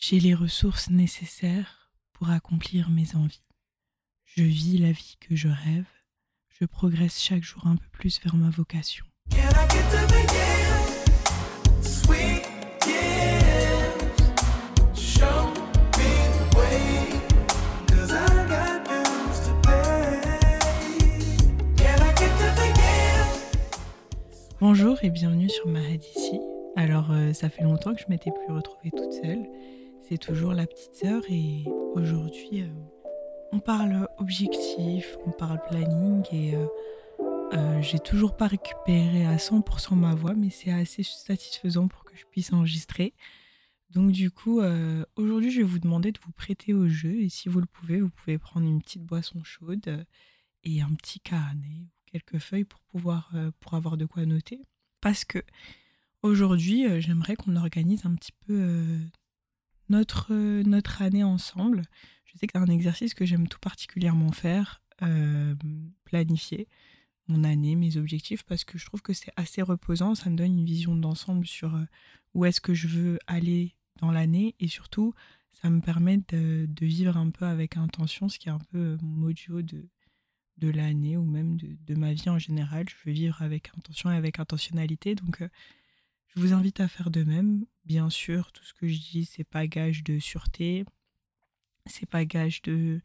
J'ai les ressources nécessaires pour accomplir mes envies. Je vis la vie que je rêve. Je progresse chaque jour un peu plus vers ma vocation. Bonjour et bienvenue sur Mahad ici. Alors, euh, ça fait longtemps que je m'étais plus retrouvée toute seule. Toujours la petite sœur et aujourd'hui, euh, on parle objectif, on parle planning et euh, j'ai toujours pas récupéré à 100% ma voix, mais c'est assez satisfaisant pour que je puisse enregistrer. Donc du coup, aujourd'hui, je vais vous demander de vous prêter au jeu et si vous le pouvez, vous pouvez prendre une petite boisson chaude et un petit carnet quelques feuilles pour pouvoir euh, pour avoir de quoi noter. Parce que aujourd'hui, euh, j'aimerais qu'on organise un petit peu euh, notre, notre année ensemble. Je sais que c'est un exercice que j'aime tout particulièrement faire, planifier mon année, mes objectifs, parce que je trouve que c'est assez reposant, ça me donne une vision d'ensemble sur où est-ce que je veux aller dans l'année, et surtout, ça me permet de, de, vivre un peu avec intention, ce qui est un peu mon mojo de, de l'année ou même de, ma vie en général. Je veux vivre avec intention et avec intentionnalité. Donc, euh, je vous invite à faire de même. Bien sûr, tout ce que je dis, c'est pas gage de sûreté. C'est pas gage de,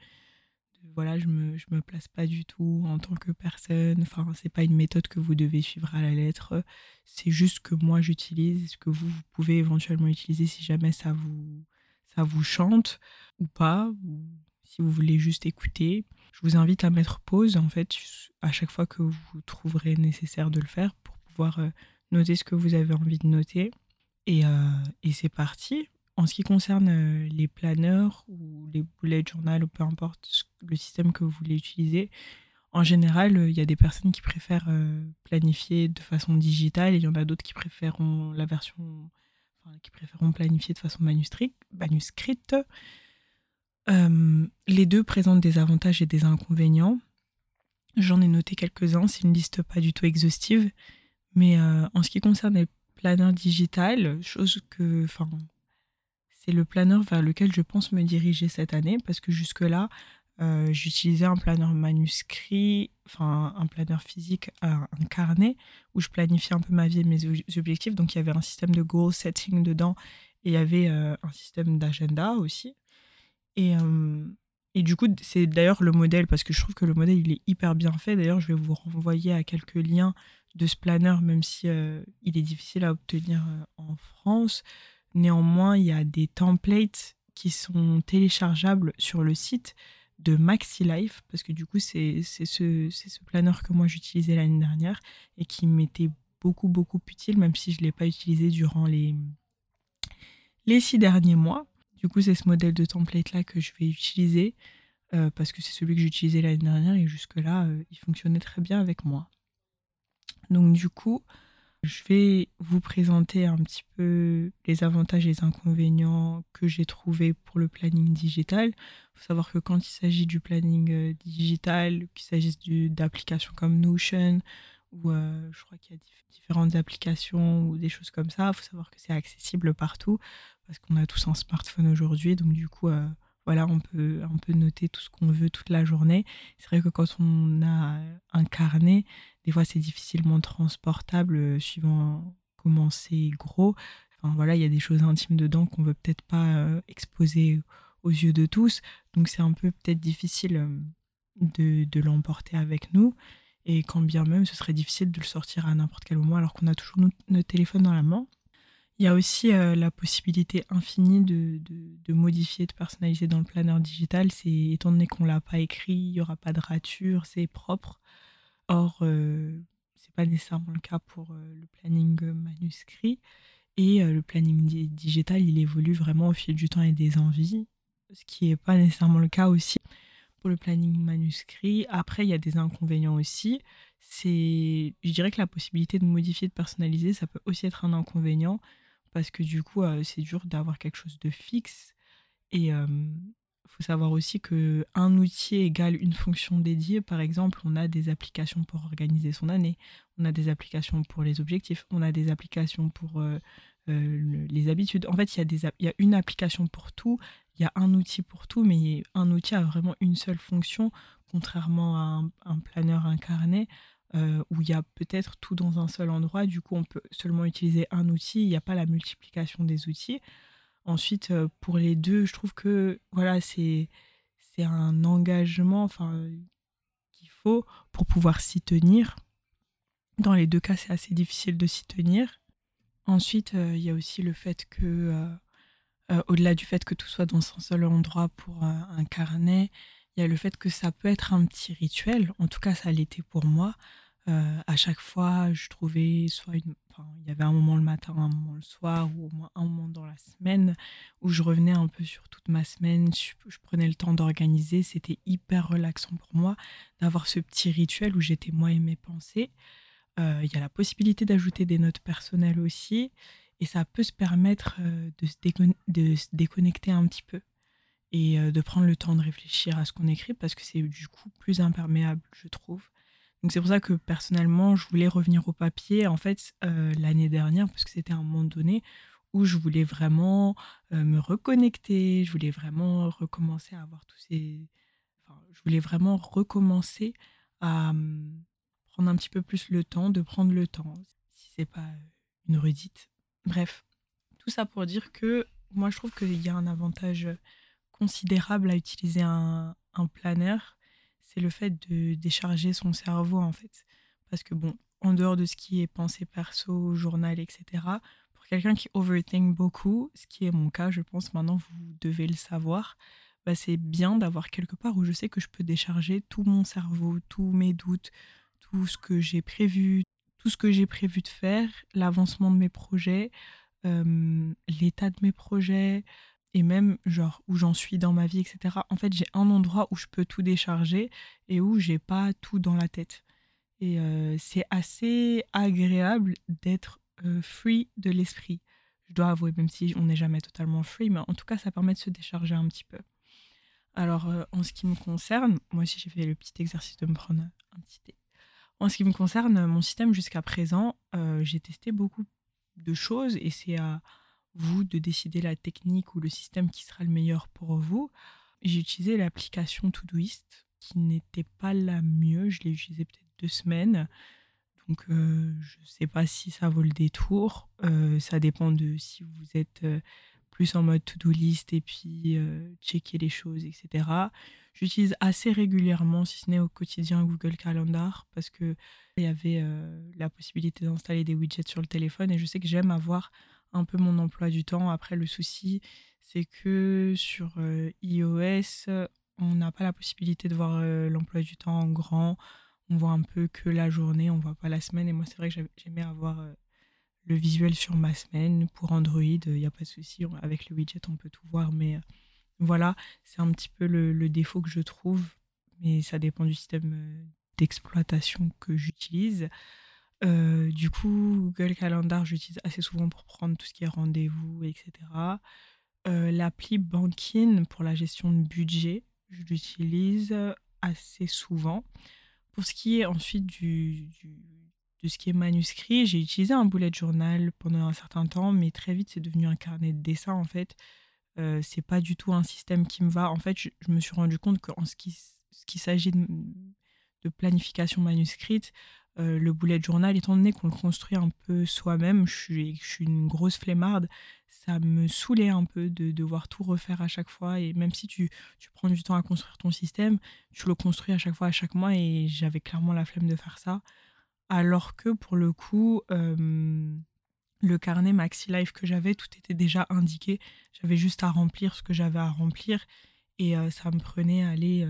voilà, je me, je me place pas du tout en tant que personne. Enfin, c'est pas une méthode que vous devez suivre à la lettre. C'est juste que moi j'utilise, ce que vous, vous pouvez éventuellement utiliser si jamais ça vous, ça vous chante ou pas, ou si vous voulez juste écouter. Je vous invite à mettre pause en fait à chaque fois que vous trouverez nécessaire de le faire pour pouvoir euh, noter ce que vous avez envie de noter. Et, euh, et c'est parti. En ce qui concerne euh, les planeurs ou les bullet journal ou peu importe le système que vous voulez utiliser, en général, il y a des personnes qui préfèrent planifier de façon digitale et il y en a d'autres qui préféreront la version, qui préféreront planifier de façon manuscrite. manuscrite. Euh, les deux présentent des avantages et des inconvénients. J'en ai noté quelques-uns, c'est une liste pas du tout exhaustive. Mais euh, en ce qui concerne les planeurs digitales, chose que, enfin, c'est le planeur vers lequel je pense me diriger cette année parce que jusque-là, euh, j'utilisais un planeur manuscrit, enfin un planeur physique, un, carnet où je planifiais un peu ma vie et mes objectifs. Donc il y avait un système de goal setting dedans et il y avait un système d'agenda aussi. Et, et du coup, c'est d'ailleurs le modèle, parce que je trouve que le modèle, il est hyper bien fait. D'ailleurs, je vais vous renvoyer à quelques liens de ce planeur, même si il est difficile à obtenir en France. Néanmoins, il y a des templates qui sont téléchargeables sur le site de MaxiLife, parce que du coup, c'est ce, ce planeur que moi j'utilisais l'année dernière et qui m'était beaucoup, beaucoup utile, même si je ne l'ai pas utilisé durant les, les six derniers mois. Du coup, c'est ce modèle de template-là que je vais utiliser euh, parce que c'est celui que j'utilisais l'année dernière et jusque-là, euh, il fonctionnait très bien avec moi. Donc du coup, je vais vous présenter un petit peu les avantages et les inconvénients que j'ai trouvés pour le planning digital. Il faut savoir que quand il s'agit du planning euh, digital, qu'il s'agisse d'applications comme Notion, ou je crois qu'il y a différentes applications ou des choses comme ça, il faut savoir que c'est accessible partout parce qu'on a tous un smartphone aujourd'hui, donc du coup, voilà, on peut, on peut noter tout ce qu'on veut toute la journée. C'est vrai que quand on a un carnet, des fois c'est difficilement transportable suivant comment c'est gros. Voilà, il y a des choses intimes dedans qu'on veut peut-être pas exposer aux yeux de tous, donc c'est un peu peut-être difficile de l'emporter avec nous. Et quand bien même, ce serait difficile de le sortir à n'importe quel moment alors qu'on a toujours notre téléphone dans la main. Il y a aussi euh, la possibilité infinie de, de, modifier, de personnaliser dans le planeur digital. C'est étant donné qu'on l'a pas écrit, il y aura pas de rature, c'est propre. Or, euh, c'est pas nécessairement le cas pour euh, le planning manuscrit. Et le planning digital, il évolue vraiment au fil du temps et des envies, ce qui n'est pas nécessairement le cas aussi pour le planning manuscrit. Après, il y a des inconvénients aussi. C'est, je dirais que la possibilité de modifier, de personnaliser, ça peut aussi être un inconvénient parce que du coup, c'est dur d'avoir quelque chose de fixe. Et il faut savoir aussi que un outil égale une fonction dédiée. Par exemple, on a des applications pour organiser son année, on a des applications pour les objectifs, on a des applications pour les habitudes. En fait, il y, a une application pour tout, il y a un outil pour tout, mais un outil a vraiment une seule fonction, contrairement à un, planeur incarné. où il y a peut-être tout dans un seul endroit. Du coup, on peut seulement utiliser un outil. Il n'y a pas la multiplication des outils. Ensuite, pour les deux, je trouve que voilà, c'est c'est un engagement qu'il faut pour pouvoir s'y tenir. Dans les deux cas, c'est assez difficile de s'y tenir. Ensuite, il y a aussi le fait que, au-delà du fait que tout soit dans un seul endroit pour un carnet, il y a le fait que ça peut être un petit rituel. En tout cas, ça l'était pour moi. Euh, à chaque fois, je trouvais soit une... il y avait un moment le matin, un moment le soir, ou au moins un moment dans la semaine où je revenais un peu sur toute ma semaine. Je, prenais le temps d'organiser. C'était hyper relaxant pour moi d'avoir ce petit rituel où j'étais moi et mes pensées. Euh, il y a la possibilité d'ajouter des notes personnelles aussi, et ça peut se permettre euh, de, se déconnecter un petit peu et de prendre le temps de réfléchir à ce qu'on écrit parce que c'est du coup plus imperméable, je trouve. Donc c'est pour ça que personnellement, je voulais revenir au papier, en fait, euh, l'année dernière, parce que c'était un moment donné où je voulais vraiment euh, me reconnecter, je voulais vraiment recommencer à avoir tous ces... Enfin, je voulais vraiment recommencer à hum, prendre un petit peu plus le temps, de prendre le temps, si c'est pas une redite. Bref, tout ça pour dire que moi, je trouve qu'il y a un avantage considérable à utiliser un, un planeur c'est le fait de décharger son cerveau en fait. Parce que bon, en dehors de ce qui est pensée perso, journal, etc., pour quelqu'un qui overthink beaucoup, ce qui est mon cas, je pense maintenant vous devez le savoir, bah, c'est bien d'avoir quelque part où je sais que je peux décharger tout mon cerveau, tous mes doutes, tout ce que j'ai prévu, tout ce que j'ai prévu de faire, l'avancement de mes projets, l'état de mes projets, et même genre où j'en suis dans ma vie, etc. En fait, j'ai un endroit où je peux tout décharger et où j'ai pas tout dans la tête. Et c'est assez agréable d'être free de l'esprit. Je dois avouer, même si on n'est jamais totalement free, mais en tout cas, ça permet de se décharger un petit peu. Alors, en ce qui me concerne, moi aussi j'ai fait le petit exercice de me prendre un petit thé. En ce qui me concerne, mon système jusqu'à présent, j'ai testé beaucoup de choses et c'est à vous de décider la technique ou le système qui sera le meilleur pour vous. J'ai utilisé l'application Todoist qui n'était pas la mieux. Je l'ai utilisée peut-être deux semaines. Donc euh, je ne sais pas si ça vaut le détour. Euh, ça dépend de si vous êtes euh, plus en mode to-do list et puis checker les choses, etc. J'utilise assez régulièrement, si ce n'est au quotidien, Google Calendar parce que il y avait la possibilité d'installer des widgets sur le téléphone et je sais que j'aime avoir un peu mon emploi du temps. Après, le souci, c'est que sur euh, iOS, on n'a pas la possibilité de voir euh, l'emploi du temps en grand. On voit un peu que la journée, on voit pas la semaine. Et moi, c'est vrai que j'aimais avoir euh, le visuel sur ma semaine. Pour Android, il n'y a pas de souci. Avec le widget, on peut tout voir. Mais voilà, c'est un petit peu le, défaut que je trouve. Mais ça dépend du système d'exploitation que j'utilise. Euh, du coup, Google Calendar, j'utilise assez souvent pour prendre tout ce qui est rendez-vous, etc. Euh, l'appli Bankin pour la gestion de budget, je l'utilise assez souvent. Pour ce qui est ensuite du, de ce qui est manuscrit, j'ai utilisé un bullet journal pendant un certain temps, mais très vite c'est devenu un carnet de dessin en fait. Euh, c'est pas du tout un système qui me va. En fait, je, me suis rendu compte qu'en ce qui, ce qui s'agit de, planification manuscrite, euh, le bullet journal, étant donné qu'on le construit un peu soi-même, je suis, je suis une grosse flemmarde, ça me saoulait un peu de devoir tout refaire à chaque fois. Et même si tu, tu, prends du temps à construire ton système, tu le construis à chaque fois, à chaque mois, et j'avais clairement la flemme de faire ça. Alors que pour le coup, euh, le carnet Maxi Life que j'avais, tout était déjà indiqué. J'avais juste à remplir ce que j'avais à remplir. Et euh, ça me prenait, aller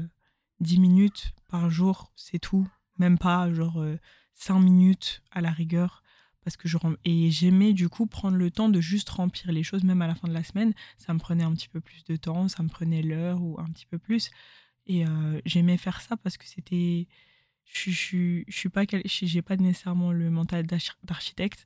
10 minutes par jour, c'est tout même pas genre euh, cinq minutes à la rigueur parce que je et j'aimais du coup prendre le temps de juste remplir les choses même à la fin de la semaine ça me prenait un petit peu plus de temps ça me prenait l'heure ou un petit peu plus et euh, j'aimais faire ça parce que c'était je, je, je suis pas j'ai pas nécessairement le mental d'architecte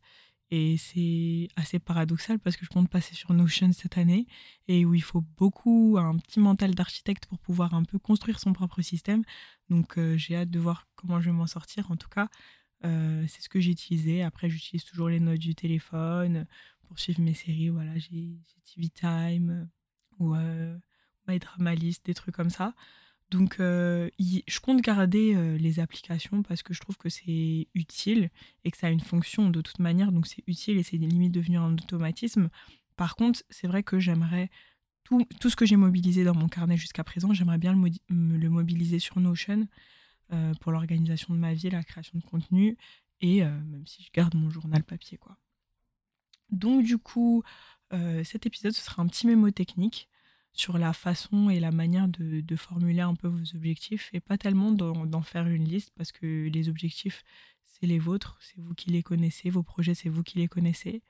et c'est assez paradoxal parce que je compte passer sur Notion cette année et où il faut beaucoup, un petit mental d'architecte pour pouvoir un peu construire son propre système. Donc euh, j'ai hâte de voir comment je vais m'en sortir. En tout cas, euh, c'est ce que j'ai utilisé. Après, j'utilise toujours les notes du téléphone pour suivre mes séries. Voilà, j'ai TV Time ou My Drama List, des trucs comme ça. Donc, je compte garder les applications parce que je trouve que c'est utile et que ça a une fonction de toute manière. Donc, c'est utile et c'est limite devenu un automatisme. Par contre, c'est vrai que j'aimerais tout, ce que j'ai mobilisé dans mon carnet jusqu'à présent, j'aimerais bien le, le, mobiliser sur Notion pour l'organisation de ma vie, la création de contenu et même si je garde mon journal papier, quoi. Donc, du coup, cet épisode, ce sera un petit mémo technique sur la façon et la manière de, formuler un peu vos objectifs et pas tellement d'en faire une liste parce que les objectifs, c'est les vôtres, c'est vous qui les connaissez, vos projets, c'est vous qui les connaissez.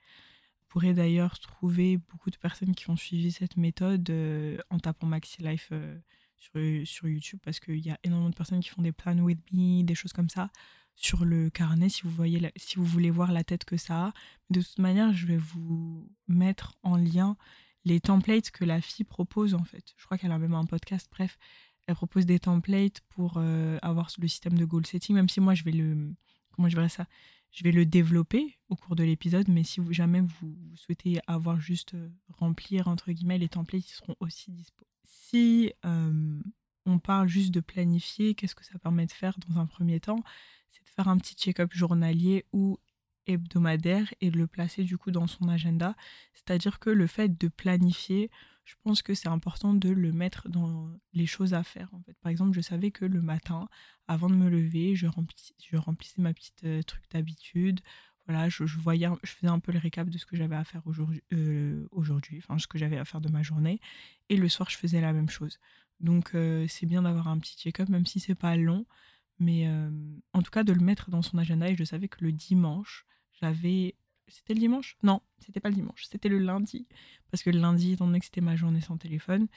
Vous pourrez d'ailleurs trouver beaucoup de personnes qui ont suivi cette méthode euh, en tapant Maxi Life euh, sur, sur YouTube parce qu'il y a énormément de personnes qui font des plans with me, des choses comme ça sur le carnet si vous, voyez si vous voulez voir la tête que ça a. De toute manière, je vais vous mettre en lien les templates que la fille propose en fait. Je crois qu'elle a même un podcast, bref, elle propose des templates pour euh, avoir le système de goal setting, même si moi je vais le comment je verrais ça, je vais le développer au cours de l'épisode, mais si vous, jamais vous, souhaitez avoir juste euh, remplir entre guillemets les templates, ils seront aussi dispo. Si euh, on parle juste de planifier, qu'est-ce que ça permet de faire dans un premier temps? C'est de faire un petit check-up journalier ou hebdomadaire et de le placer du coup dans son agenda. C'est-à-dire que le fait de planifier, je pense que c'est important de le mettre dans les choses à faire. En fait. Par exemple, je savais que le matin, avant de me lever, je, remplissais, je remplissais ma petite euh, truc d'habitude. Voilà, je, voyais, je faisais un peu le récap de ce que j'avais à faire aujourd'hui, euh, aujourd'hui, enfin ce que j'avais à faire de ma journée. Et le soir, je faisais la même chose. Donc euh, c'est bien d'avoir un petit check-up, même si c'est pas long. Mais en tout cas, de le mettre dans son agenda. Et je savais que le dimanche, j'avais. C'était le dimanche? Non, c'était pas le dimanche, c'était le lundi. Parce que le lundi, étant donné que c'était ma journée sans téléphone,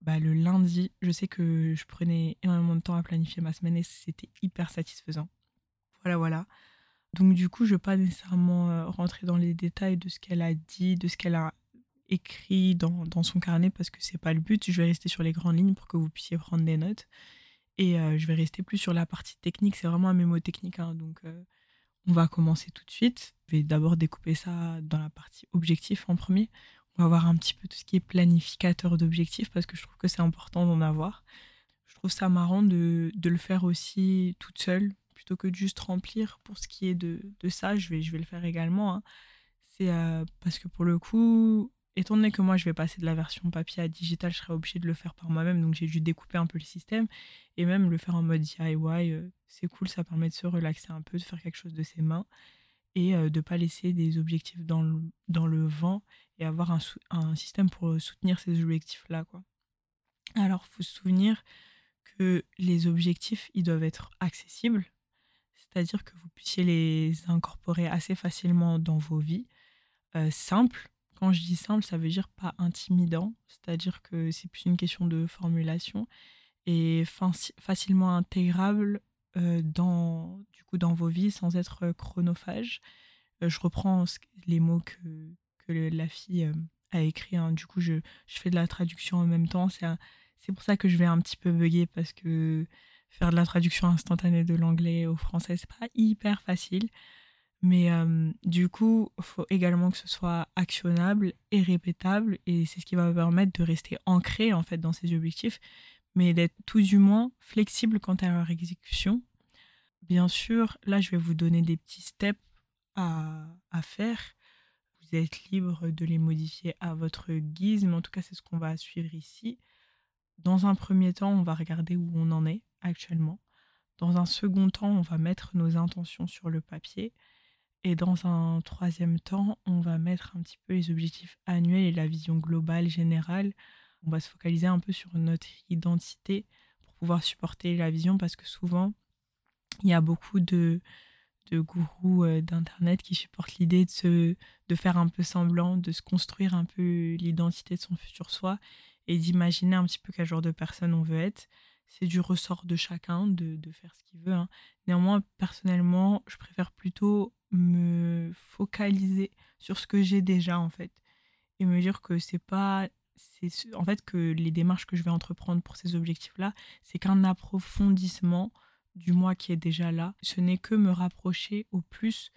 bah, le lundi, je sais que je prenais énormément de temps à planifier ma semaine et c'était hyper satisfaisant. Voilà, voilà. Donc, du coup, je ne vais pas nécessairement euh, rentrer dans les détails de ce qu'elle a dit, de ce qu'elle a écrit dans, dans, son carnet parce que c'est pas le but. Je vais rester sur les grandes lignes pour que vous puissiez prendre des notes. Et euh, je vais rester plus sur la partie technique. C'est vraiment un mémo technique. Hein, donc, euh, on va commencer tout de suite. Je vais d'abord découper ça dans la partie objectif en premier. On va voir un petit peu tout ce qui est planificateur d'objectifs parce que je trouve que c'est important d'en avoir. Je trouve ça marrant de, le faire aussi toute seule plutôt que de juste remplir. Pour ce qui est de, ça, je vais, je vais le faire également. Hein. C'est euh, parce que pour le coup, étant donné que moi je vais passer de la version papier à digital, je serai obligée de le faire par moi-même. Donc j'ai dû découper un peu le système et même le faire en mode DIY. Euh, c'est cool, ça permet de se relaxer un peu, de faire quelque chose de ses mains et euh, de pas laisser des objectifs dans le, vent et avoir un, un système pour soutenir ces objectifs-là. quoi. Alors, faut se souvenir que les objectifs, ils doivent être accessibles, c'est-à-dire que vous puissiez les incorporer assez facilement dans vos vies, euh, simples quand je dis simple, ça veut dire pas intimidant, c'est-à-dire que c'est plus une question de formulation et facilement intégrable euh, dans, du coup, dans vos vies sans être chronophage. Euh, je reprends les mots que, que la fille euh, a écrit. Hein. Du coup, je, je, fais de la traduction en même temps. C'est pour ça que je vais un petit peu bugger parce que faire de la traduction instantanée de l'anglais au français, c'est pas hyper facile. Mais euh, du coup, il faut également que ce soit actionnable et répétable. Et c'est ce qui va me permettre de rester ancré en fait dans ces objectifs, mais d'être tout du moins flexible quant à leur exécution. Bien sûr, là, je vais vous donner des petits steps à, à faire. Vous êtes libre de les modifier à votre guise, mais en tout cas, c'est ce qu'on va suivre ici. Dans un premier temps, on va regarder où on en est actuellement. Dans un second temps, on va mettre nos intentions sur le papier. Et dans un troisième temps, on va mettre un petit peu les objectifs annuels et la vision globale, générale. On va se focaliser un peu sur notre identité pour pouvoir supporter la vision parce que souvent, il y a beaucoup de, de gourous euh, d'Internet qui supportent l'idée de, se, de faire un peu semblant, de se construire un peu l'identité de son futur soi et d'imaginer un petit peu quel genre de personne on veut être. C'est du ressort de chacun de, de faire ce qu'il veut. Hein. Néanmoins, personnellement, je préfère plutôt me focaliser sur ce que j'ai déjà en fait et me dire que c'est pas c'est en fait que les démarches que je vais entreprendre pour ces objectifs là c'est qu'un approfondissement du moi qui est déjà là ce n'est que me rapprocher au plus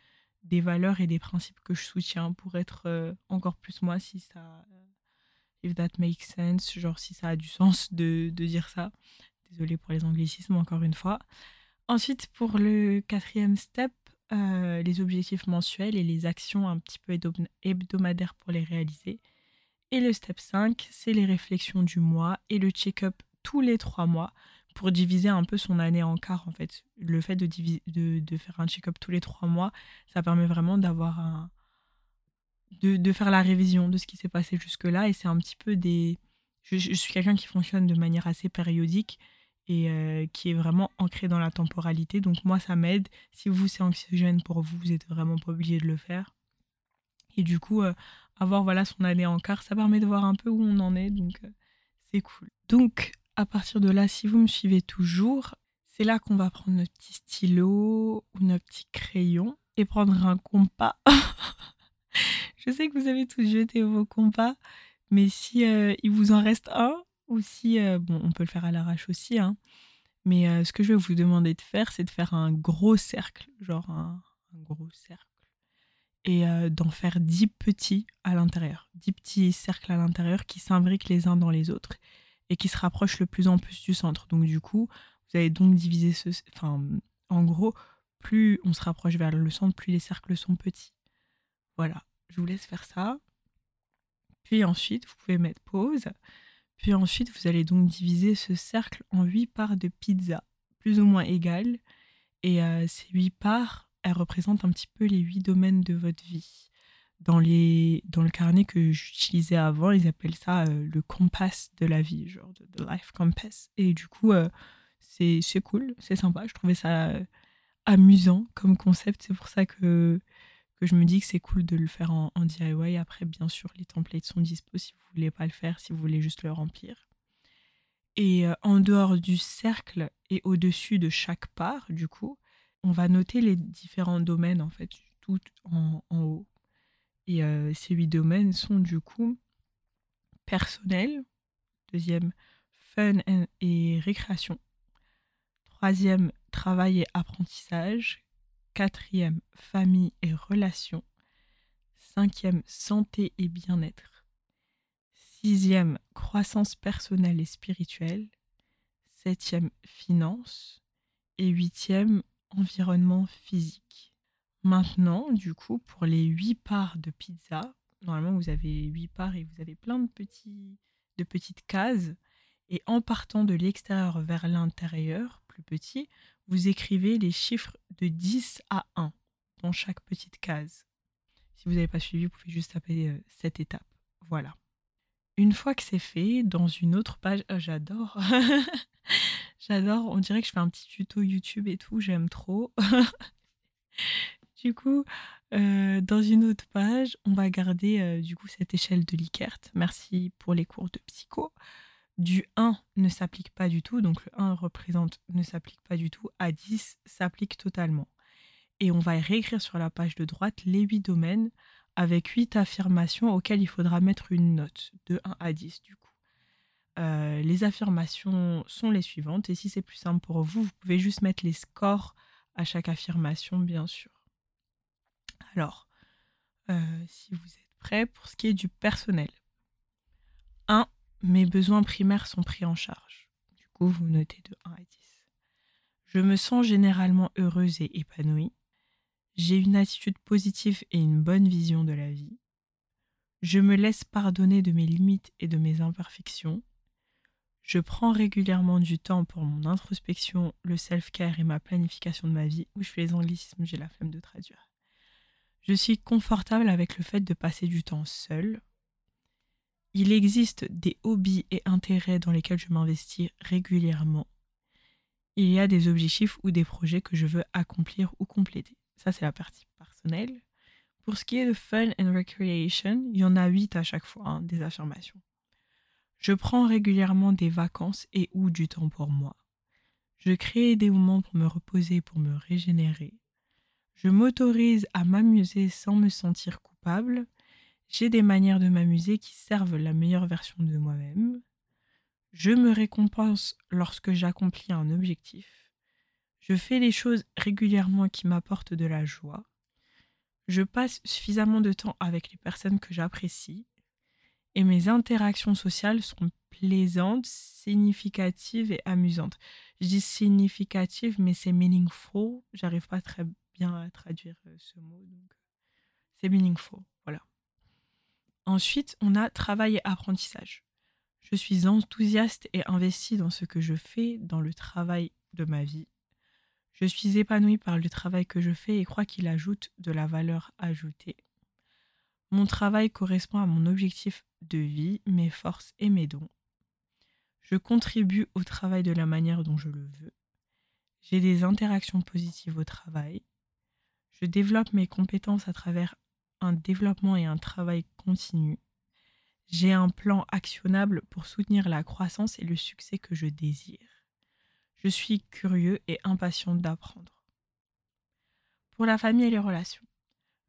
des valeurs et des principes que je soutiens pour être euh, encore plus moi si ça if that makes sense genre si ça a du sens de, de dire ça désolée pour les anglicismes encore une fois. Ensuite pour le quatrième step euh, les objectifs mensuels et les actions un petit peu hebdomadaires pour les réaliser. Et le step 5 c'est les réflexions du mois et le check-up tous les trois mois pour diviser un peu son année en quart en fait. Le fait de, de, de faire un check-up tous les trois mois, ça permet vraiment d'avoir un... De, de, faire la révision de ce qui s'est passé jusque-là et c'est un petit peu des... Je, suis quelqu'un qui fonctionne de manière assez périodique et euh, qui est vraiment ancré dans la temporalité. Donc moi, ça m'aide. Si vous, c'est anxiogène pour vous, vous n'êtes vraiment pas obligé de le faire. Et du coup, euh, avoir voilà son année en quart, ça permet de voir un peu où on en est. Donc euh, c'est cool. Donc à partir de là, si vous me suivez toujours, c'est là qu'on va prendre notre petit stylo ou notre petit crayon et prendre un compas. je sais que vous avez tous jeté vos compas, mais si il vous en reste un, ou si, euh, bon, on peut le faire à l'arrache aussi, hein, mais euh, ce que je vais vous demander de faire, c'est de faire un gros cercle, genre un, gros cercle, et d'en faire dix petits à l'intérieur, dix petits cercles à l'intérieur qui s'imbriquent les uns dans les autres et qui se rapproche le plus en plus du centre. Donc du coup, vous allez donc diviser ce... Enfin, en gros, plus on se rapproche vers le centre, plus les cercles sont petits. Voilà, je vous laisse faire ça. Puis ensuite, vous pouvez mettre pause. Puis ensuite, vous allez donc diviser ce cercle en huit parts de pizza, plus ou moins égales. Et euh, ces huit parts, elles représentent un petit peu les huit domaines de votre vie dans, les, dans le carnet que j'utilisais avant, ils appellent ça euh, le compass de la vie, genre de life compass. Et du coup, euh, c'est cool, c'est sympa. Je trouvais ça euh, amusant comme concept. C'est pour ça que, que je me dis que c'est cool de le faire en, DIY. Après, bien sûr, les templates sont dispo si vous voulez pas le faire, si vous voulez juste le remplir. Et en dehors du cercle et au-dessus de chaque part, du coup, on va noter les différents domaines, en fait, tout en, en haut. Et euh, ces huit domaines sont du coup personnel, deuxième fun et récréation, troisième travail et apprentissage, quatrième famille et relations, cinquième santé et bien-être, sixième croissance personnelle et spirituelle, septième finance et huitième environnement physique. Maintenant, du coup, pour les 8 parts de pizza, normalement vous avez 8 parts et vous avez plein de, de petites cases. Et en partant de l'extérieur vers l'intérieur, plus petit, vous écrivez les chiffres de 10 à 1 dans chaque petite case. Si vous n'avez pas suivi, vous pouvez juste taper euh, cette étape. Voilà. Une fois que c'est fait, dans une autre page, oh, j'adore. j'adore, on dirait que je fais un petit tuto YouTube et tout, j'aime trop. Du coup, euh, dans une autre page, on va garder euh, du coup cette échelle de Likert. Merci pour les cours de psycho. Du 1 ne s'applique pas du tout, donc le 1 représente ne s'applique pas du tout, à 10 s'applique totalement. Et on va réécrire sur la page de droite les 8 domaines avec 8 affirmations auxquelles il faudra mettre une note de 1 à 10 du coup. Euh, les affirmations sont les suivantes et si c'est plus simple pour vous, vous pouvez juste mettre les scores à chaque affirmation bien sûr. Alors, euh, si vous êtes prêts, pour ce qui est du personnel. 1. Mes besoins primaires sont pris en charge. Du coup, vous notez de 1 à 10. Je me sens généralement heureuse et épanouie. J'ai une attitude positive et une bonne vision de la vie. Je me laisse pardonner de mes limites et de mes imperfections. Je prends régulièrement du temps pour mon introspection, le self-care et ma planification de ma vie. Où je fais les anglicismes, j'ai la flemme de traduire. Je suis confortable avec le fait de passer du temps seul. Il existe des hobbies et intérêts dans lesquels je m'investis régulièrement. Il y a des objectifs ou des projets que je veux accomplir ou compléter. Ça, c'est la partie personnelle. Pour ce qui est de fun and recreation, il y en a huit à chaque fois, hein, des affirmations. Je prends régulièrement des vacances et ou du temps pour moi. Je crée des moments pour me reposer, pour me régénérer. Je m'autorise à m'amuser sans me sentir coupable. J'ai des manières de m'amuser qui servent la meilleure version de moi-même. Je me récompense lorsque j'accomplis un objectif. Je fais les choses régulièrement qui m'apportent de la joie. Je passe suffisamment de temps avec les personnes que j'apprécie et mes interactions sociales sont plaisantes, significatives et amusantes. Je dis significative, mais c'est meaningful. J'arrive pas très bien à traduire euh, ce mot, donc c'est meaningful. Voilà. Ensuite, on a travail et apprentissage. Je suis enthousiaste et investie dans ce que je fais, dans le travail de ma vie. Je suis épanouie par le travail que je fais et crois qu'il ajoute de la valeur ajoutée. Mon travail correspond à mon objectif de vie, mes forces et mes dons. Je contribue au travail de la manière dont je le veux. J'ai des interactions positives au travail. Je développe mes compétences à travers un développement et un travail continu. J'ai un plan actionnable pour soutenir la croissance et le succès que je désire. Je suis curieux et impatient d'apprendre. Pour la famille et les relations,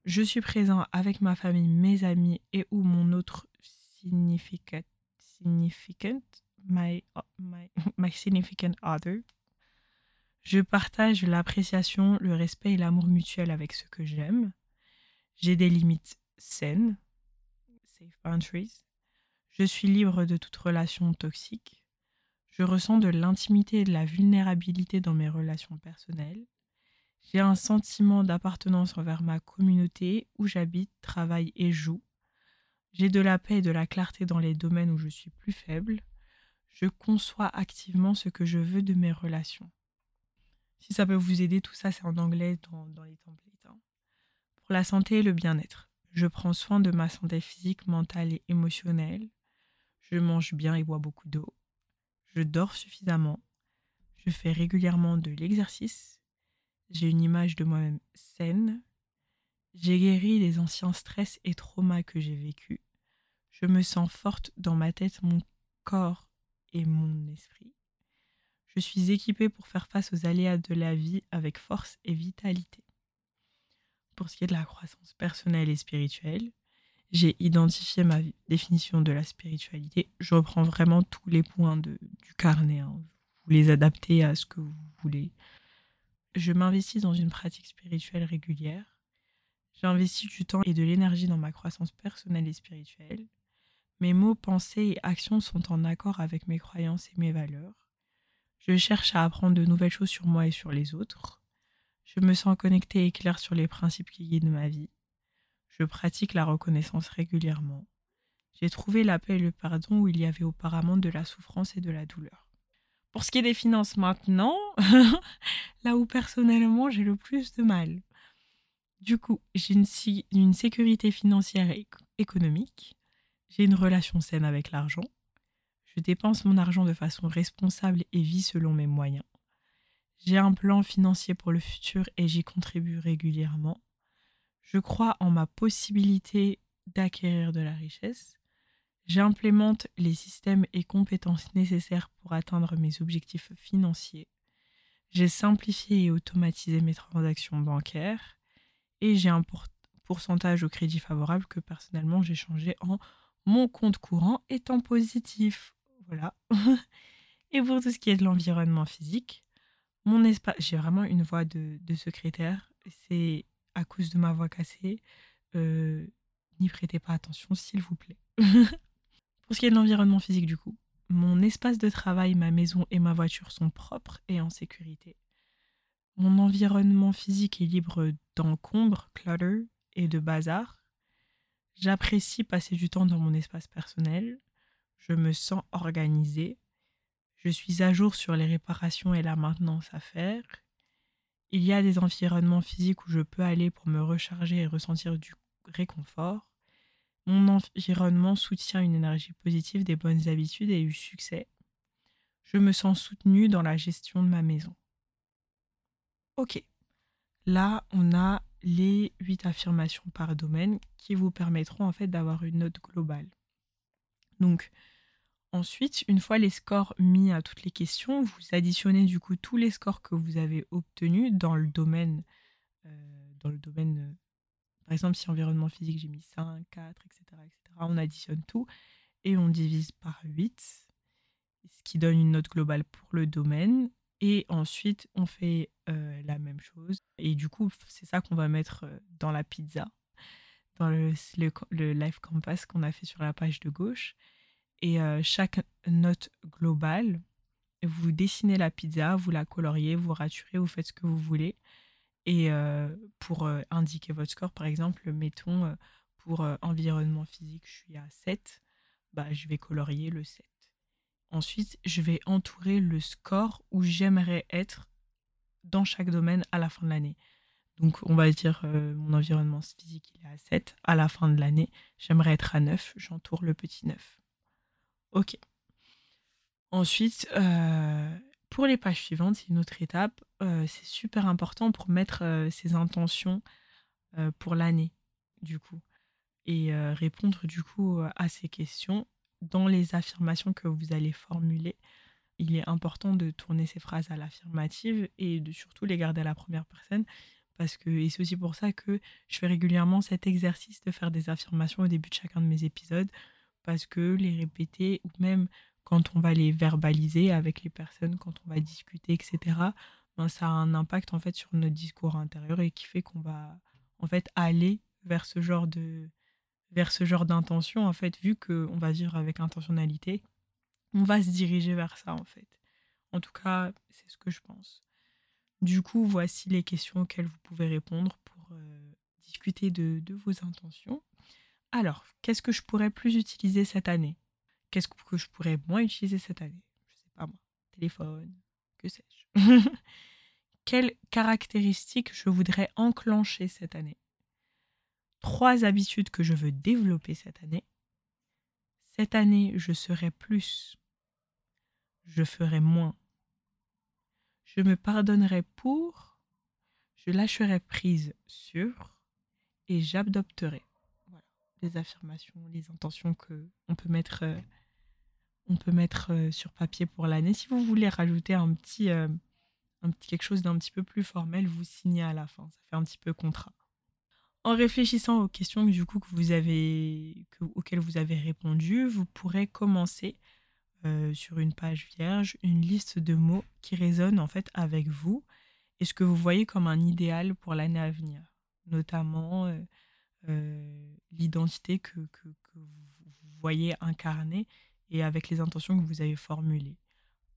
je suis présent avec ma famille, mes amis et ou mon autre significant, significant my, my, my significant other. Je partage l'appréciation, le respect et l'amour mutuel avec ceux que j'aime. J'ai des limites saines, safe boundaries. Je suis libre de toute relation toxique. Je ressens de l'intimité et de la vulnérabilité dans mes relations personnelles. J'ai un sentiment d'appartenance envers ma communauté où j'habite, travaille et joue. J'ai de la paix et de la clarté dans les domaines où je suis plus faible. Je conçois activement ce que je veux de mes relations. Si ça peut vous aider, tout ça c'est en anglais dans, les templates. Hein. Pour la santé et le bien-être, je prends soin de ma santé physique, mentale et émotionnelle. Je mange bien et bois beaucoup d'eau. Je dors suffisamment. Je fais régulièrement de l'exercice. J'ai une image de moi-même saine. J'ai guéri des anciens stress et traumas que j'ai vécus. Je me sens forte dans ma tête, mon corps et mon esprit. Je suis équipée pour faire face aux aléas de la vie avec force et vitalité. Pour ce qui est de la croissance personnelle et spirituelle, j'ai identifié ma définition de la spiritualité. Je reprends vraiment tous les points du carnet. Hein. Vous les adaptez à ce que vous voulez. Je m'investis dans une pratique spirituelle régulière. J'investis du temps et de l'énergie dans ma croissance personnelle et spirituelle. Mes mots, pensées et actions sont en accord avec mes croyances et mes valeurs. Je cherche à apprendre de nouvelles choses sur moi et sur les autres. Je me sens connectée et claire sur les principes qui guident ma vie. Je pratique la reconnaissance régulièrement. J'ai trouvé la paix et le pardon où il y avait auparavant de la souffrance et de la douleur. Pour ce qui est des finances maintenant, là où personnellement j'ai le plus de mal. Du coup, j'ai une, sécurité financière et économique. J'ai une relation saine avec l'argent. Je dépense mon argent de façon responsable et vis selon mes moyens. J'ai un plan financier pour le futur et j'y contribue régulièrement. Je crois en ma possibilité d'acquérir de la richesse. J'implémente les systèmes et compétences nécessaires pour atteindre mes objectifs financiers. J'ai simplifié et automatisé mes transactions bancaires et j'ai un pourcentage au crédit favorable que personnellement j'ai changé en mon compte courant étant positif. Voilà. et pour tout ce qui est de l'environnement physique, mon espace, j'ai vraiment une voix de, de secrétaire. C'est à cause de ma voix cassée, euh, n'y prêtez pas attention, s'il vous plaît. Pour ce qui est de l'environnement physique, du coup, mon espace de travail, ma maison et ma voiture sont propres et en sécurité. Mon environnement physique est libre d'encombre, clutter et de bazar. J'apprécie passer du temps dans mon espace personnel. Je me sens organisée. Je suis à jour sur les réparations et la maintenance à faire. Il y a des environnements physiques où je peux aller pour me recharger et ressentir du réconfort. Mon environnement soutient une énergie positive, des bonnes habitudes et du succès. Je me sens soutenue dans la gestion de ma maison. Ok, là on a les huit affirmations par domaine qui vous permettront en fait d'avoir une note globale. Donc, Ensuite, une fois les scores mis à toutes les questions, vous additionnez du coup tous les scores que vous avez obtenus dans le domaine. Euh, dans le domaine euh, par exemple, si environnement physique, j'ai mis 5, 4, etc., etc. On additionne tout et on divise par 8, ce qui donne une note globale pour le domaine. Et ensuite, on fait la même chose. Et du coup, c'est ça qu'on va mettre dans la pizza, dans le, le, Life Compass qu'on a fait sur la page de gauche. Et chaque note globale, vous dessinez la pizza, vous la coloriez, vous raturez, vous faites ce que vous voulez. Et pour indiquer votre score, par exemple, mettons pour environnement physique, je suis à 7, bah, je vais colorier le 7. Ensuite, je vais entourer le score où j'aimerais être dans chaque domaine à la fin de l'année. Donc, on va dire mon environnement physique, il est à 7. À la fin de l'année, j'aimerais être à 9. J'entoure le petit 9. OK. Ensuite, euh, pour les pages suivantes, c'est une autre étape. Euh, c'est super important pour mettre euh, ses intentions pour l'année, du coup, et répondre du coup à ces questions dans les affirmations que vous allez formuler. Il est important de tourner ces phrases à l'affirmative et de surtout les garder à la première personne parce que et c'est aussi pour ça que je fais régulièrement cet exercice de faire des affirmations au début de chacun de mes épisodes parce que les répéter ou même quand on va les verbaliser avec les personnes, quand on va discuter, etc., ben, ça a un impact en fait sur notre discours intérieur et qui fait qu'on va en fait aller vers ce genre de vers ce genre d'intention en fait vu qu'on va vivre avec intentionnalité on va se diriger vers ça en fait en tout cas c'est ce que je pense du coup voici les questions auxquelles vous pouvez répondre pour euh, discuter de, de vos intentions alors qu'est-ce que je pourrais plus utiliser cette année? Qu'est-ce que je pourrais moins utiliser cette année? Je sais pas moi. Téléphone, que sais-je. Quelles caractéristiques je voudrais enclencher cette année? Trois habitudes que je veux développer cette année. Cette année, je serai plus. Je ferai moins. Je me pardonnerai pour. Je lâcherai prise sur. Et j'adopterai. Les affirmations, les intentions que on peut mettre euh, on peut mettre euh, sur papier pour l'année. Si vous voulez rajouter un petit, euh, un petit quelque chose d'un petit peu plus formel, vous signez à la fin. Ça fait un petit peu contrat. En réfléchissant aux questions du coup que vous avez, auxquelles vous avez répondu, vous pourrez commencer sur une page vierge une liste de mots qui résonnent en fait avec vous et ce que vous voyez comme un idéal pour l'année à venir, notamment l'identité que, vous voyez incarner et avec les intentions que vous avez formulées.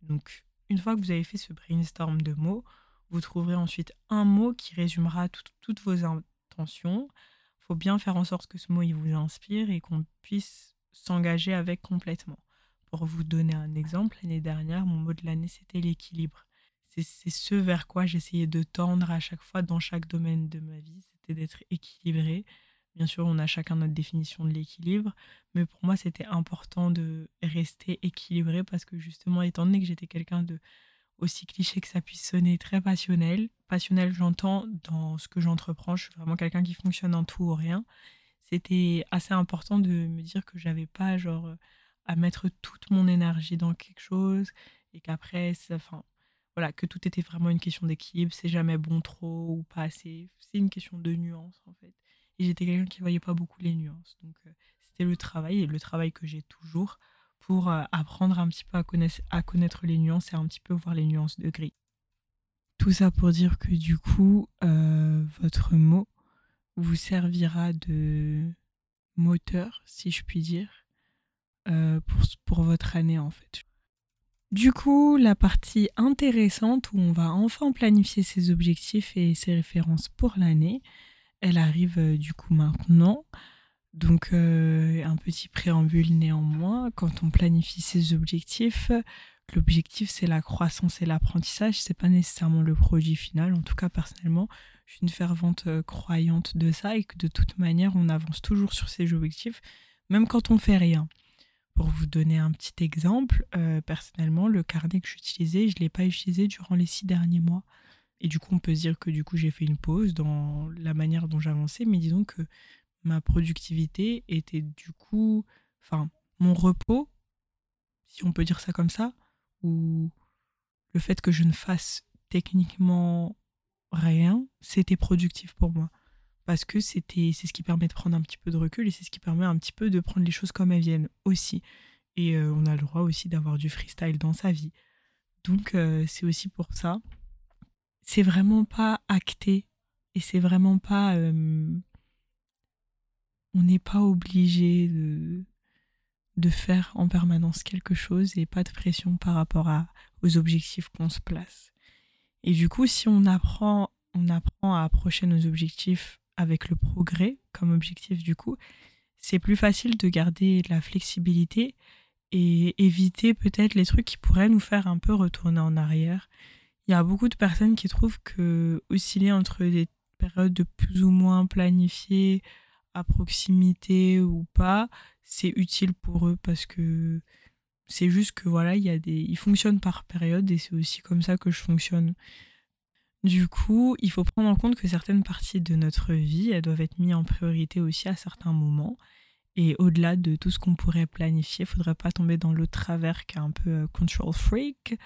Donc, une fois que vous avez fait ce brainstorm de mots, vous trouverez ensuite un mot qui résumera toutes vos intentions. Il faut bien faire en sorte que ce mot il vous inspire et qu'on puisse s'engager avec complètement. Pour vous donner un exemple, l'année dernière, mon mot de l'année, c'était l'équilibre. C'est ce vers quoi j'essayais de tendre à chaque fois dans chaque domaine de ma vie, c'était d'être équilibré, Bien sûr, on a chacun notre définition de l'équilibre, mais pour moi, c'était important de rester équilibré parce que justement, étant donné que j'étais quelqu'un de aussi cliché que ça puisse sonner, très passionnel. Passionnel, j'entends dans ce que j'entreprends. Je suis vraiment quelqu'un qui fonctionne en tout ou rien. C'était assez important de me dire que j'avais pas genre à mettre toute mon énergie dans quelque chose et qu'après, enfin, voilà, que tout était vraiment une question d'équilibre. C'est jamais bon trop ou pas assez. C'est une question de nuance en fait. J'étais quelqu'un qui voyait pas beaucoup les nuances. Donc euh, c'était le travail, et le travail que j'ai toujours pour euh, apprendre un petit peu à connaître, à connaître les nuances et un petit peu voir les nuances de gris. Tout ça pour dire que du coup, euh, votre mot vous servira de moteur, si je puis dire, pour, pour votre année en fait. Du coup, la partie intéressante où on va enfin planifier ses objectifs et ses références pour l'année, elle arrive euh, du coup maintenant. Donc euh, un petit préambule néanmoins, quand on planifie ses objectifs, l'objectif c'est la croissance et l'apprentissage, c'est pas nécessairement le produit final. En tout cas personnellement, je suis une fervente euh, croyante de ça et que de toute manière on avance toujours sur ces objectifs, même quand on fait rien. Pour vous donner un petit exemple, personnellement, le carnet que j'utilisais, je ne l'ai pas utilisé durant les six derniers mois. Et du coup, on peut se dire que du coup, j'ai fait une pause dans la manière dont j'avançais, mais disons que ma productivité était du coup, enfin, mon repos, si on peut dire ça comme ça, ou le fait que je ne fasse techniquement rien, c'était productif pour moi. Parce que c'était, c'est ce qui permet de prendre un petit peu de recul et c'est ce qui permet un petit peu de prendre les choses comme elles viennent aussi. Et euh, on a le droit aussi d'avoir du freestyle dans sa vie. Donc euh, c'est aussi pour ça. C'est vraiment pas acté et c'est vraiment pas. On n'est pas obligé de, de faire en permanence quelque chose et pas de pression par rapport à, aux objectifs qu'on se place. Et du coup, si on apprend, on apprend à approcher nos objectifs avec le progrès comme objectif, du coup, c'est plus facile de garder de la flexibilité et éviter peut-être les trucs qui pourraient nous faire un peu retourner en arrière. Il y a beaucoup de personnes qui trouvent que osciller entre des périodes de plus ou moins planifiées à proximité ou pas, c'est utile pour eux parce que c'est juste que voilà, il y a des ils fonctionnent par période et c'est aussi comme ça que je fonctionne. Du coup, il faut prendre en compte que certaines parties de notre vie, elles doivent être mises en priorité aussi à certains moments. Et au-delà de tout ce qu'on pourrait planifier, il faudrait pas tomber dans le travers qui est un peu euh, control freak.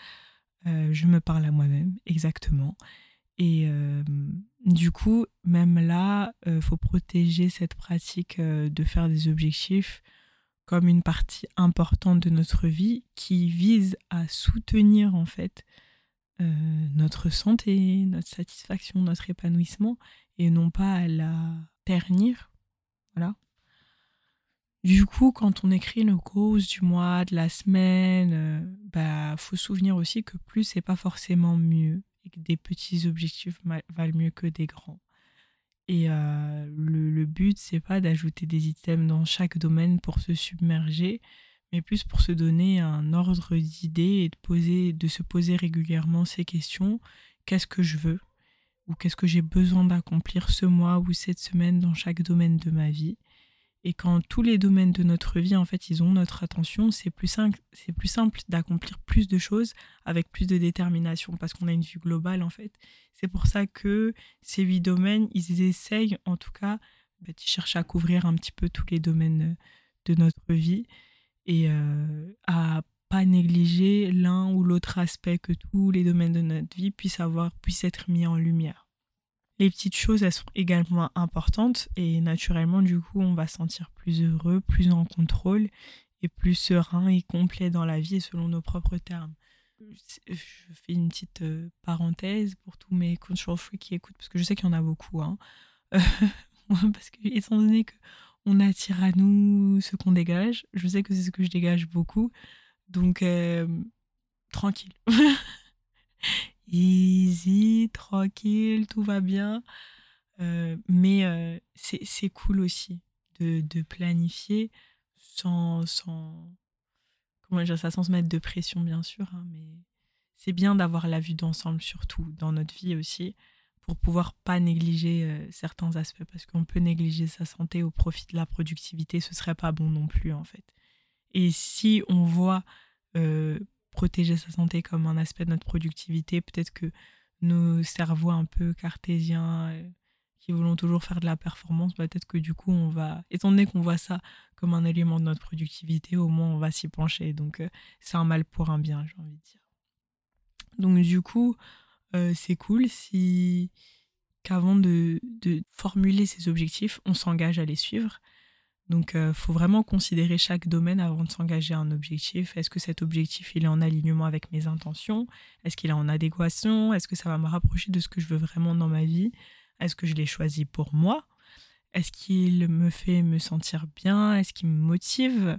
Euh, je me parle à moi-même, exactement. Et euh, du coup, même là, il faut protéger cette pratique de faire des objectifs comme une partie importante de notre vie qui vise à soutenir en fait notre santé, notre satisfaction, notre épanouissement et non pas à la ternir. Voilà. Du coup, quand on écrit le cause du mois, de la semaine, euh, bah faut se souvenir aussi que plus c'est pas forcément mieux et que des petits objectifs valent mieux que des grands. Et euh, le, le, but, c'est pas d'ajouter des items dans chaque domaine pour se submerger, mais plus pour se donner un ordre d'idées et de, poser, de se poser régulièrement ces questions. Qu'est-ce que je veux? Ou qu'est-ce que j'ai besoin d'accomplir ce mois ou cette semaine dans chaque domaine de ma vie? Et quand tous les domaines de notre vie, en fait, ils ont notre attention, c'est plus simple, c'est plus simple d'accomplir plus de choses avec plus de détermination parce qu'on a une vue globale, en fait. C'est pour ça que ces huit domaines, ils essayent, en tout cas, bah, ils cherchent à couvrir un petit peu tous les domaines de notre vie et euh, à pas négliger l'un ou l'autre aspect que tous les domaines de notre vie puissent avoir, puissent être mis en lumière les petites choses, elles sont également importantes et naturellement, du coup, on va se sentir plus heureux, plus en contrôle et plus serein et complet dans la vie selon nos propres termes. Je fais une petite euh, parenthèse pour tous mes control freaks qui écoutent, parce que je sais qu'il y en a beaucoup. Hein. parce que, étant donné qu'on attire à nous ce qu'on dégage, je sais que c'est ce que je dégage beaucoup. Donc, euh, tranquille. easy, tranquille, tout va bien. Euh, mais euh, c'est cool aussi de, de, planifier sans, sans, comment dire sans se mettre de pression, bien sûr. Hein, mais c'est bien d'avoir la vue d'ensemble, surtout dans notre vie aussi, pour pouvoir pas négliger euh, certains aspects. Parce qu'on peut négliger sa santé au profit de la productivité, ce serait pas bon non plus, en fait. Et si on voit protéger sa santé comme un aspect de notre productivité. Peut-être que nos cerveaux un peu cartésiens, euh, qui voulons toujours faire de la performance, bah, peut-être que du coup, on va, étant donné qu'on voit ça comme un élément de notre productivité, au moins on va s'y pencher. Donc, euh, c'est un mal pour un bien, j'ai envie de dire. Donc, du coup, euh, c'est cool si qu'avant de, de, formuler ces objectifs, on s'engage à les suivre. Donc, il euh, faut vraiment considérer chaque domaine avant de s'engager à un objectif. Est-ce que cet objectif, il est en alignement avec mes intentions? Est-ce qu'il est en adéquation? Est-ce que ça va me rapprocher de ce que je veux vraiment dans ma vie? Est-ce que je l'ai choisi pour moi? Est-ce qu'il me fait me sentir bien? Est-ce qu'il me motive?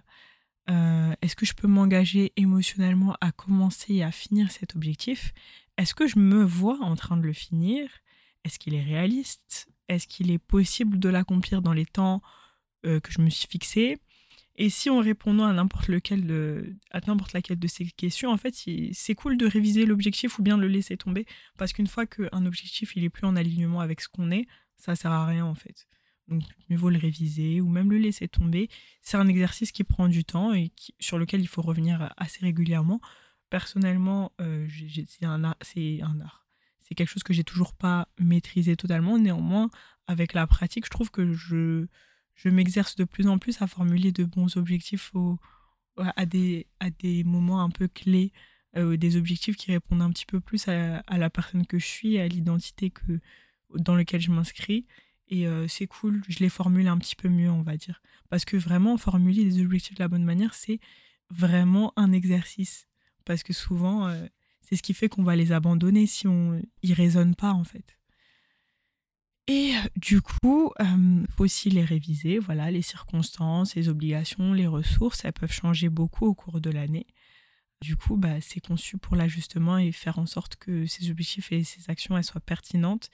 Euh, Est-ce que je peux m'engager émotionnellement à commencer et à finir cet objectif? Est-ce que je me vois en train de le finir? Est-ce qu'il est réaliste? Est-ce qu'il est possible de l'accomplir dans les temps euh, que je me suis fixée. Et si en répondant à n'importe lequel de, à n'importe laquelle de ces questions, en fait, c'est cool de réviser l'objectif ou bien le laisser tomber. Parce qu'une fois qu'un objectif, il est plus en alignement avec ce qu'on est, ça sert à rien, en fait. Donc, mieux vaut le réviser ou même le laisser tomber. C'est un exercice qui prend du temps et sur lequel il faut revenir assez régulièrement. Personnellement, euh, c'est un, art. C'est quelque chose que j'ai toujours pas maîtrisé totalement. Néanmoins, avec la pratique, je trouve que je, je m'exerce de plus en plus à formuler de bons objectifs à, des, à des moments un peu clés, euh, des objectifs qui répondent un petit peu plus à, la personne que je suis, à l'identité que dans laquelle je m'inscris. Et euh, c'est cool, je les formule un petit peu mieux, on va dire. Parce que vraiment, formuler des objectifs de la bonne manière, c'est vraiment un exercice. Parce que souvent, euh, c'est ce qui fait qu'on va les abandonner si on y raisonne pas en fait. Et du coup, il faut aussi les réviser. Voilà, les circonstances, les obligations, les ressources, elles peuvent changer beaucoup au cours de l'année. Du coup, bah, c'est conçu pour l'ajustement et faire en sorte que ces objectifs et ces actions elles soient pertinentes,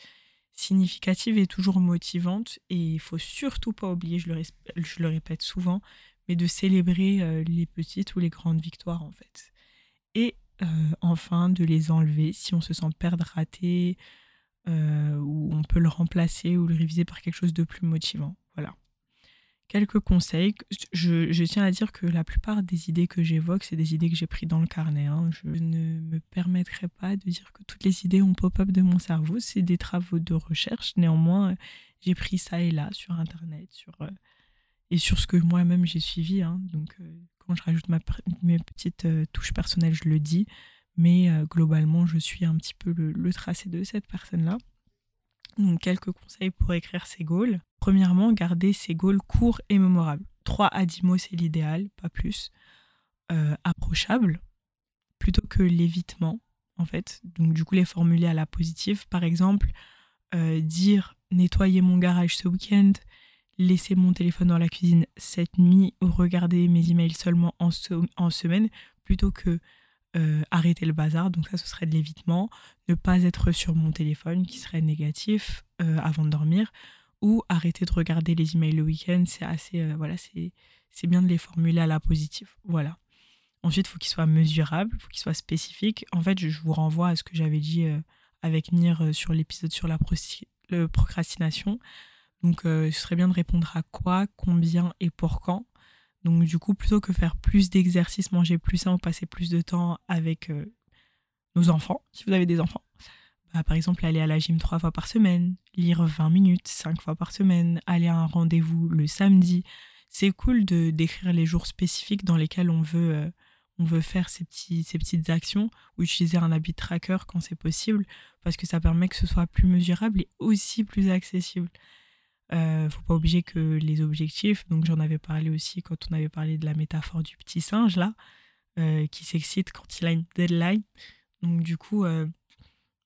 significatives et toujours motivantes. Et il faut surtout pas oublier, je le, répète souvent, mais de célébrer les petites ou les grandes victoires en fait. Et enfin, de les enlever si on se sent perdre, raté, euh, où on peut le remplacer ou le réviser par quelque chose de plus motivant. Voilà. Quelques conseils. Je, tiens à dire que la plupart des idées que j'évoque, c'est des idées que j'ai prises dans le carnet. Hein. Je ne me permettrai pas de dire que toutes les idées ont pop-up de mon cerveau. C'est des travaux de recherche. Néanmoins, j'ai pris ça et là sur Internet, sur euh, et sur ce que moi-même j'ai suivi. Hein. Donc, euh, quand je rajoute ma, mes petites touches personnelles, je le dis mais euh, globalement, je suis un petit peu le, tracé de cette personne-là. Donc, quelques conseils pour écrire ses goals. Premièrement, garder ses goals courts et mémorables. 3 à 10 mots, c'est l'idéal, pas plus. Euh, approchable, plutôt que l'évitement, en fait. Donc, du coup, les formuler à la positive. Par exemple, euh, dire nettoyer mon garage ce week-end, laisser mon téléphone dans la cuisine cette nuit ou regarder mes emails seulement en, en semaine, plutôt que euh, arrêter le bazar, donc ça ce serait de l'évitement, ne pas être sur mon téléphone qui serait négatif euh, avant de dormir, ou arrêter de regarder les emails le week-end, c'est assez, euh, voilà, c'est, bien de les formuler à la positive, voilà. Ensuite, il faut qu'il soit mesurable, il faut qu'il soit spécifique. En fait, je vous renvoie à ce que j'avais dit avec Nir sur l'épisode sur la procrastination. Donc, ce serait bien de répondre à quoi, combien et pour quand. Donc du coup, plutôt que faire plus d'exercices, manger plus sain ou passer plus de temps avec euh, nos enfants, si vous avez des enfants, bah, par exemple aller à la gym trois fois par semaine, lire 20 minutes cinq fois par semaine, aller à un rendez-vous le samedi. C'est cool de d'écrire les jours spécifiques dans lesquels on veut, euh, on veut faire ces, petits, ces petites actions ou utiliser un habit tracker quand c'est possible parce que ça permet que ce soit plus mesurable et aussi plus accessible. Euh, faut pas oublier que les objectifs, donc j'en avais parlé aussi quand on avait parlé de la métaphore du petit singe là, euh, qui s'excite quand il a une deadline. Donc du coup, euh,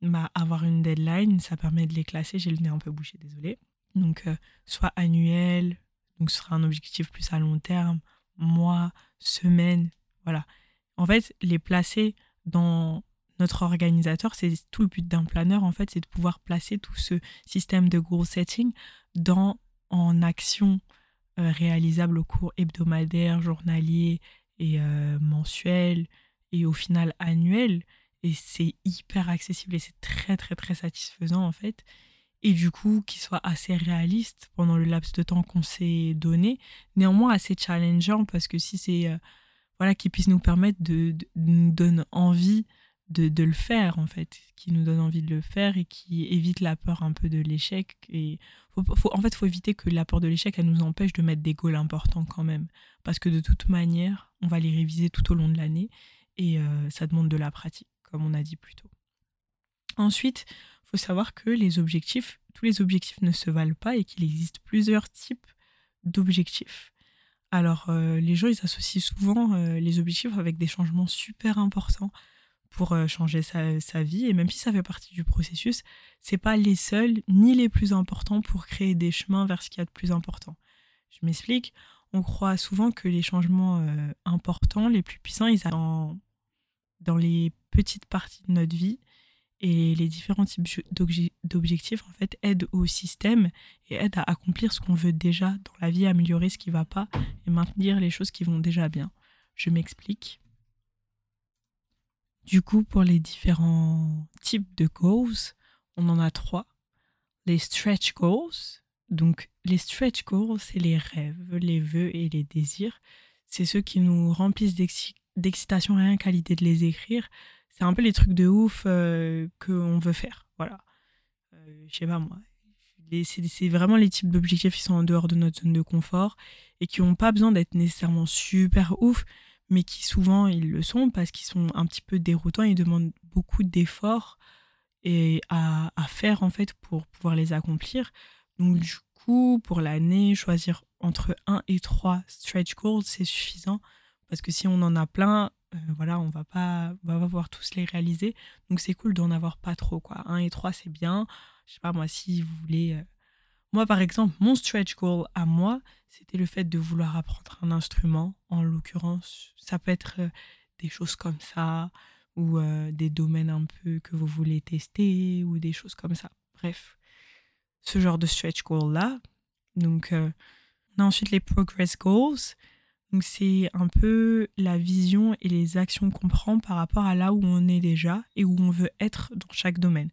bah, avoir une deadline, ça permet de les classer. J'ai le nez un peu bouché, désolé. Donc soit annuel, donc ce sera un objectif plus à long terme, mois, semaine, voilà. En fait, les placer dans notre organisateur, c'est tout le but d'un planeur en fait, c'est de pouvoir placer tout ce système de goal setting dans en action euh, réalisable au cours hebdomadaire, journalier et euh, mensuel et au final annuel. Et c'est hyper accessible et c'est très très très satisfaisant en fait. Et du coup, qu'il soit assez réaliste pendant le laps de temps qu'on s'est donné, néanmoins assez challengeant parce que si c'est euh, voilà qui puisse nous permettre de, de, nous donner envie de, le faire en fait, qui nous donne envie de le faire et qui évite la peur un peu de l'échec. Et faut, en fait, faut éviter que la peur de l'échec, elle nous empêche de mettre des goals importants quand même. Parce que de toute manière, on va les réviser tout au long de l'année et euh, ça demande de la pratique, comme on a dit plus tôt. Ensuite, faut savoir que les objectifs, tous les objectifs ne se valent pas et qu'il existe plusieurs types d'objectifs. Alors, euh, les gens, ils associent souvent euh, les objectifs avec des changements super importants pour euh, changer sa, vie. Et même si ça fait partie du processus, c'est pas les seuls ni les plus importants pour créer des chemins vers ce qu'il y a de plus important. Je m'explique. On croit souvent que les changements euh, importants, les plus puissants, ils sont dans, dans les petites parties de notre vie. Et les différents types d'objectifs, en fait, aident au système et aident à accomplir ce qu'on veut déjà dans la vie, améliorer ce qui va pas et maintenir les choses qui vont déjà bien. Je m'explique. Du coup, pour les différents types de goals, on en a trois. Les stretch goals. Donc, les stretch goals, c'est les rêves, les vœux et les désirs. C'est ceux qui nous remplissent d'excitation rien qu'à l'idée de les écrire. C'est un peu les trucs de ouf euh, qu'on veut faire. Voilà. Euh, je sais pas moi. C'est vraiment les types d'objectifs qui sont en dehors de notre zone de confort et qui n'ont pas besoin d'être nécessairement super ouf, mais qui souvent ils le sont parce qu'ils sont un petit peu déroutants, ils demandent beaucoup d'efforts et à, à, faire en fait pour pouvoir les accomplir. Donc du coup, pour l'année, choisir entre 1 et 3 stretch goals, c'est suffisant parce que si on en a plein, voilà, on va pas, on va pas pouvoir tous les réaliser. Donc c'est cool d'en avoir pas trop, quoi. 1 et 3, c'est bien. Je sais pas, moi, si vous voulez. Moi, par exemple, mon stretch goal à moi, c'était le fait de vouloir apprendre un instrument. En l'occurrence, ça peut être des choses comme ça, ou des domaines un peu que vous voulez tester, ou des choses comme ça. Bref, ce genre de stretch goal-là. Donc, on a ensuite les progress goals. Donc c'est un peu la vision et les actions qu'on prend par rapport à là où on est déjà et où on veut être dans chaque domaine.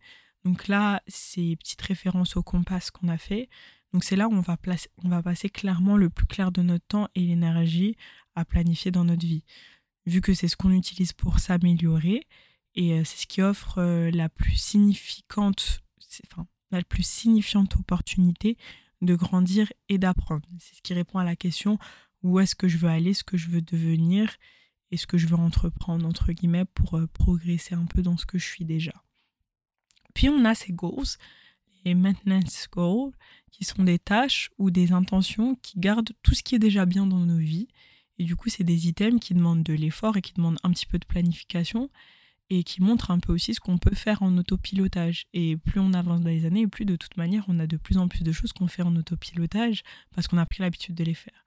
Donc là, c'est petites références au compas qu'on a fait. Donc c'est là où on va, placer, on va passer clairement le plus clair de notre temps et l'énergie à planifier dans notre vie. Vu que c'est ce qu'on utilise pour s'améliorer et euh, c'est ce qui offre euh, la plus significante, enfin, la plus signifiante opportunité de grandir et d'apprendre. C'est ce qui répond à la question où est-ce que je veux aller, ce que je veux devenir et ce que je veux entreprendre, entre guillemets, pour euh, progresser un peu dans ce que je suis déjà. Puis on a ces goals, les maintenance goals, qui sont des tâches ou des intentions qui gardent tout ce qui est déjà bien dans nos vies. Et du coup, c'est des items qui demandent de l'effort et qui demandent un petit peu de planification et qui montrent un peu aussi ce qu'on peut faire en autopilotage. Et plus on avance dans les années, plus de toute manière, on a de plus en plus de choses qu'on fait en autopilotage parce qu'on a pris l'habitude de les faire.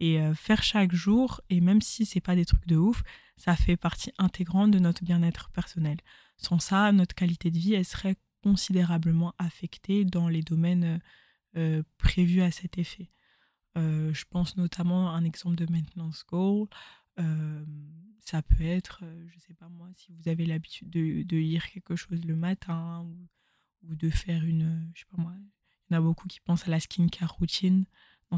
Et euh, faire chaque jour, et même si c'est pas des trucs de ouf, ça fait partie intégrante de notre bien-être personnel. Sans ça, notre qualité de vie, elle serait considérablement affectée dans les domaines euh, prévus à cet effet. Euh, je pense notamment à un exemple de maintenance goal. ça peut être, je sais pas moi, si vous avez l'habitude de, lire quelque chose le matin ou, ou, de faire une, je sais pas moi, il y en a beaucoup qui pensent à la skincare routine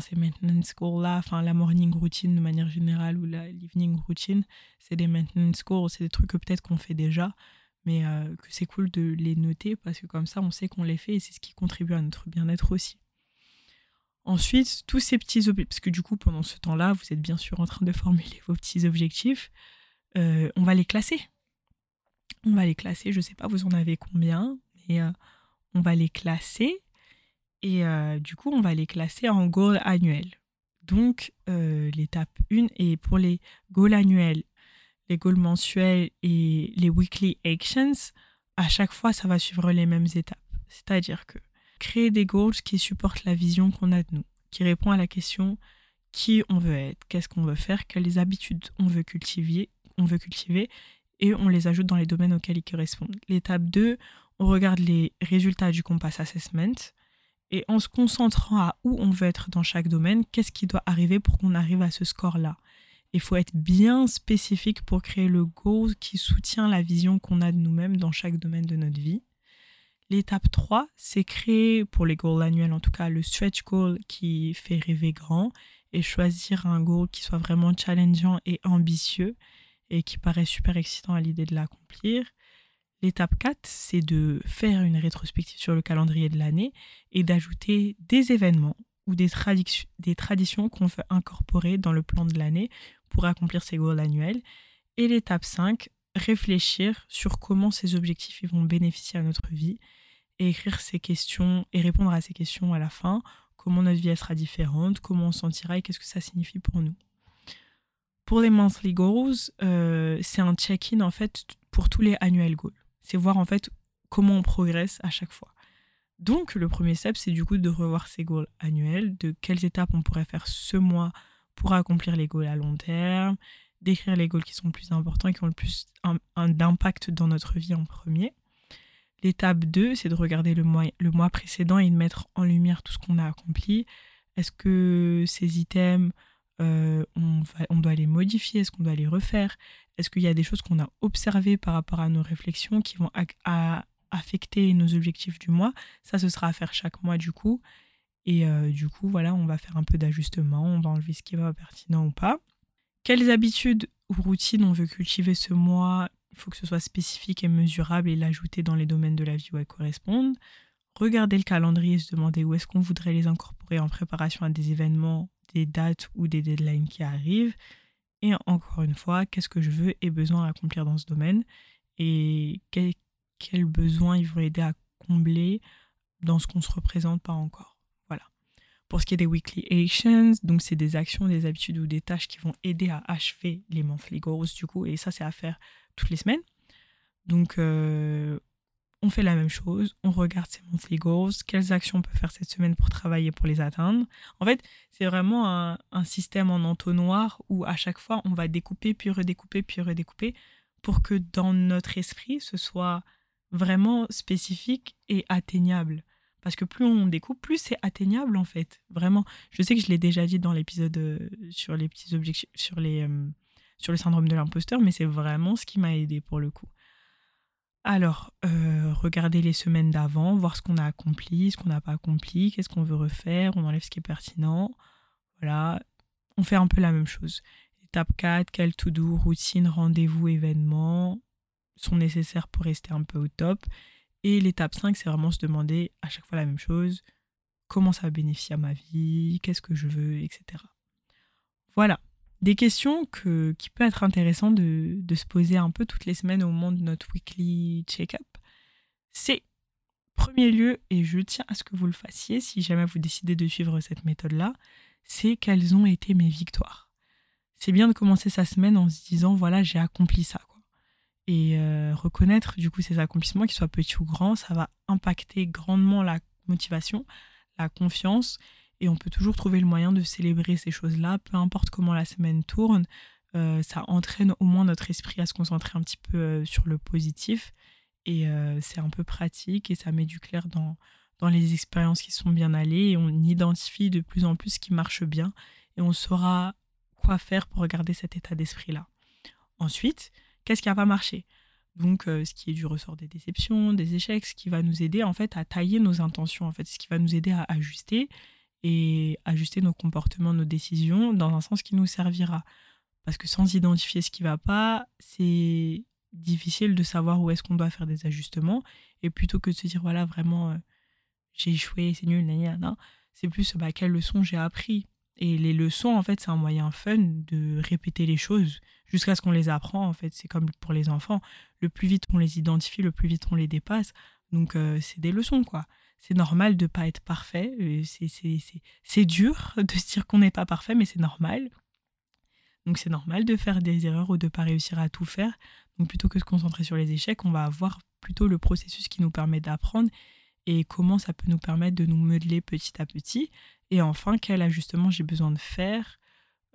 ces maintenance goals-là, enfin la morning routine de manière générale ou l'evening routine, c'est des maintenance goals, c'est des trucs que peut-être qu'on fait déjà, mais euh, que c'est cool de les noter parce que comme ça on sait qu'on les fait et c'est ce qui contribue à notre bien-être aussi. Ensuite, tous ces petits objectifs, parce que du coup pendant ce temps-là, vous êtes bien sûr en train de formuler vos petits objectifs, euh, on va les classer. On va les classer, je sais pas, vous en avez combien, mais euh, on va les classer et euh, du coup, on va les classer en goals annuels. Donc, euh, l'étape 1, et pour les goals annuels, les goals mensuels et les weekly actions, à chaque fois, ça va suivre les mêmes étapes. C'est-à-dire que créer des goals qui supportent la vision qu'on a de nous, qui répond à la question qui on veut être, qu'est-ce qu'on veut faire, quelles habitudes on veut cultiver, on veut cultiver et on les ajoute dans les domaines auxquels ils correspondent. L'étape 2, on regarde les résultats du Compass Assessment et en se concentrant à où on veut être dans chaque domaine, qu'est-ce qui doit arriver pour qu'on arrive à ce score-là? Il faut être bien spécifique pour créer le goal qui soutient la vision qu'on a de nous-mêmes dans chaque domaine de notre vie. L'étape 3, c'est créer, pour les goals annuels en tout cas, le stretch goal qui fait rêver grand et choisir un goal qui soit vraiment challengeant et ambitieux et qui paraît super excitant à l'idée de l'accomplir. L'étape 4, c'est de faire une rétrospective sur le calendrier de l'année et d'ajouter des événements ou des, traditions qu'on veut incorporer dans le plan de l'année pour accomplir ces goals annuels. Et l'étape 5, réfléchir sur comment ces objectifs vont bénéficier à notre vie et écrire ces questions et répondre à ces questions à la fin. Comment notre vie sera différente, comment on sentira et qu'est-ce que ça signifie pour nous? Pour les monthly goals, euh, c'est un check-in en fait pour tous les annual goals c'est voir en fait comment on progresse à chaque fois. Donc le premier step, c'est du coup de revoir ses goals annuels, de quelles étapes on pourrait faire ce mois pour accomplir les goals à long terme, d'écrire les goals qui sont plus importants et qui ont le plus d'impact dans notre vie en premier. L'étape 2, c'est de regarder le mois, le mois précédent et de mettre en lumière tout ce qu'on a accompli. Est-ce que ces items, euh, on, doit les modifier Est-ce qu'on doit les refaire? Est-ce qu'il y a des choses qu'on a observées par rapport à nos réflexions qui vont affecter nos objectifs du mois? Ça, ce sera à faire chaque mois du coup. Et euh, du coup, voilà, on va faire un peu d'ajustement, on va enlever ce qui va pertinent ou pas. Quelles habitudes ou routines on veut cultiver ce mois? Il faut que ce soit spécifique et mesurable et l'ajouter dans les domaines de la vie où elles correspondent. Regarder le calendrier et se demander où est-ce qu'on voudrait les incorporer en préparation à des événements, des dates ou des deadlines qui arrivent. Et encore une fois, qu'est-ce que je veux et besoin à accomplir dans ce domaine? Et quels besoins ils vont aider à combler dans ce qu'on se représente pas encore? Voilà. Pour ce qui est des weekly actions, donc c'est des actions, des habitudes ou des tâches qui vont aider à achever les monthly goals du coup, et ça c'est à faire toutes les semaines. Donc euh, on fait la même chose, on regarde ces monthly goals, quelles actions on peut faire cette semaine pour travailler pour les atteindre. En fait, c'est vraiment un, un, système en entonnoir où à chaque fois on va découper, puis redécouper, puis redécouper, pour que dans notre esprit ce soit vraiment spécifique et atteignable. Parce que plus on découpe, plus c'est atteignable en fait. Vraiment. Je sais que je l'ai déjà dit dans l'épisode euh, sur les petits objectifs, sur, les, euh, sur le syndrome de l'imposteur, mais c'est vraiment ce qui m'a aidé pour le coup. Alors, euh, regardez les semaines d'avant, voir ce qu'on a accompli, ce qu'on n'a pas accompli, qu'est-ce qu'on veut refaire, on enlève ce qui est pertinent. Voilà, on fait un peu la même chose. Étape 4, quel to-do, routine, rendez-vous, événement sont nécessaires pour rester un peu au top. Et l'étape 5, c'est vraiment se demander à chaque fois la même chose. Comment ça va bénéficier à ma vie Qu'est-ce que je veux Etc. Voilà. Des questions que, qui peuvent être intéressantes de, de se poser un peu toutes les semaines au moment de notre weekly check-up. C'est, premier lieu, et je tiens à ce que vous le fassiez si jamais vous décidez de suivre cette méthode-là, c'est quelles ont été mes victoires. C'est bien de commencer sa semaine en se disant, voilà, j'ai accompli ça. Quoi et euh, reconnaître du coup ces accomplissements, qu'ils soient petits ou grands, ça va impacter grandement la motivation, la confiance, et on peut toujours trouver le moyen de célébrer ces choses-là, peu importe comment la semaine tourne, euh, ça entraîne au moins notre esprit à se concentrer un petit peu euh, sur le positif, et c'est un peu pratique, et ça met du clair dans, dans les expériences qui sont bien allées, et on identifie de plus en plus ce qui marche bien, et on saura quoi faire pour garder cet état d'esprit-là. Ensuite, qu'est-ce qui n'a pas marché? Donc, euh, ce qui est du ressort des déceptions, des échecs, ce qui va nous aider en fait à tailler nos intentions, en fait, ce qui va nous aider à ajuster et ajuster nos comportements, nos décisions dans un sens qui nous servira. Parce que sans identifier ce qui ne va pas, c'est difficile de savoir où est-ce qu'on doit faire des ajustements. Et plutôt que de se dire, voilà, vraiment, euh, j'ai échoué, c'est nul, c'est plus, bah, quelle leçon j'ai appris. Et les leçons, en fait, c'est un moyen fun de répéter les choses jusqu'à ce qu'on les apprend. En fait, c'est comme pour les enfants. Le plus vite on les identifie, le plus vite on les dépasse. Donc, euh, c'est des leçons, quoi. C'est normal de pas être parfait. Euh, c'est dur de se dire qu'on n'est pas parfait, mais c'est normal. Donc, c'est normal de faire des erreurs ou de pas réussir à tout faire. Donc, plutôt que de se concentrer sur les échecs, on va avoir plutôt le processus qui nous permet d'apprendre et comment ça peut nous permettre de nous modeler petit à petit. Et enfin, quel ajustement j'ai besoin de faire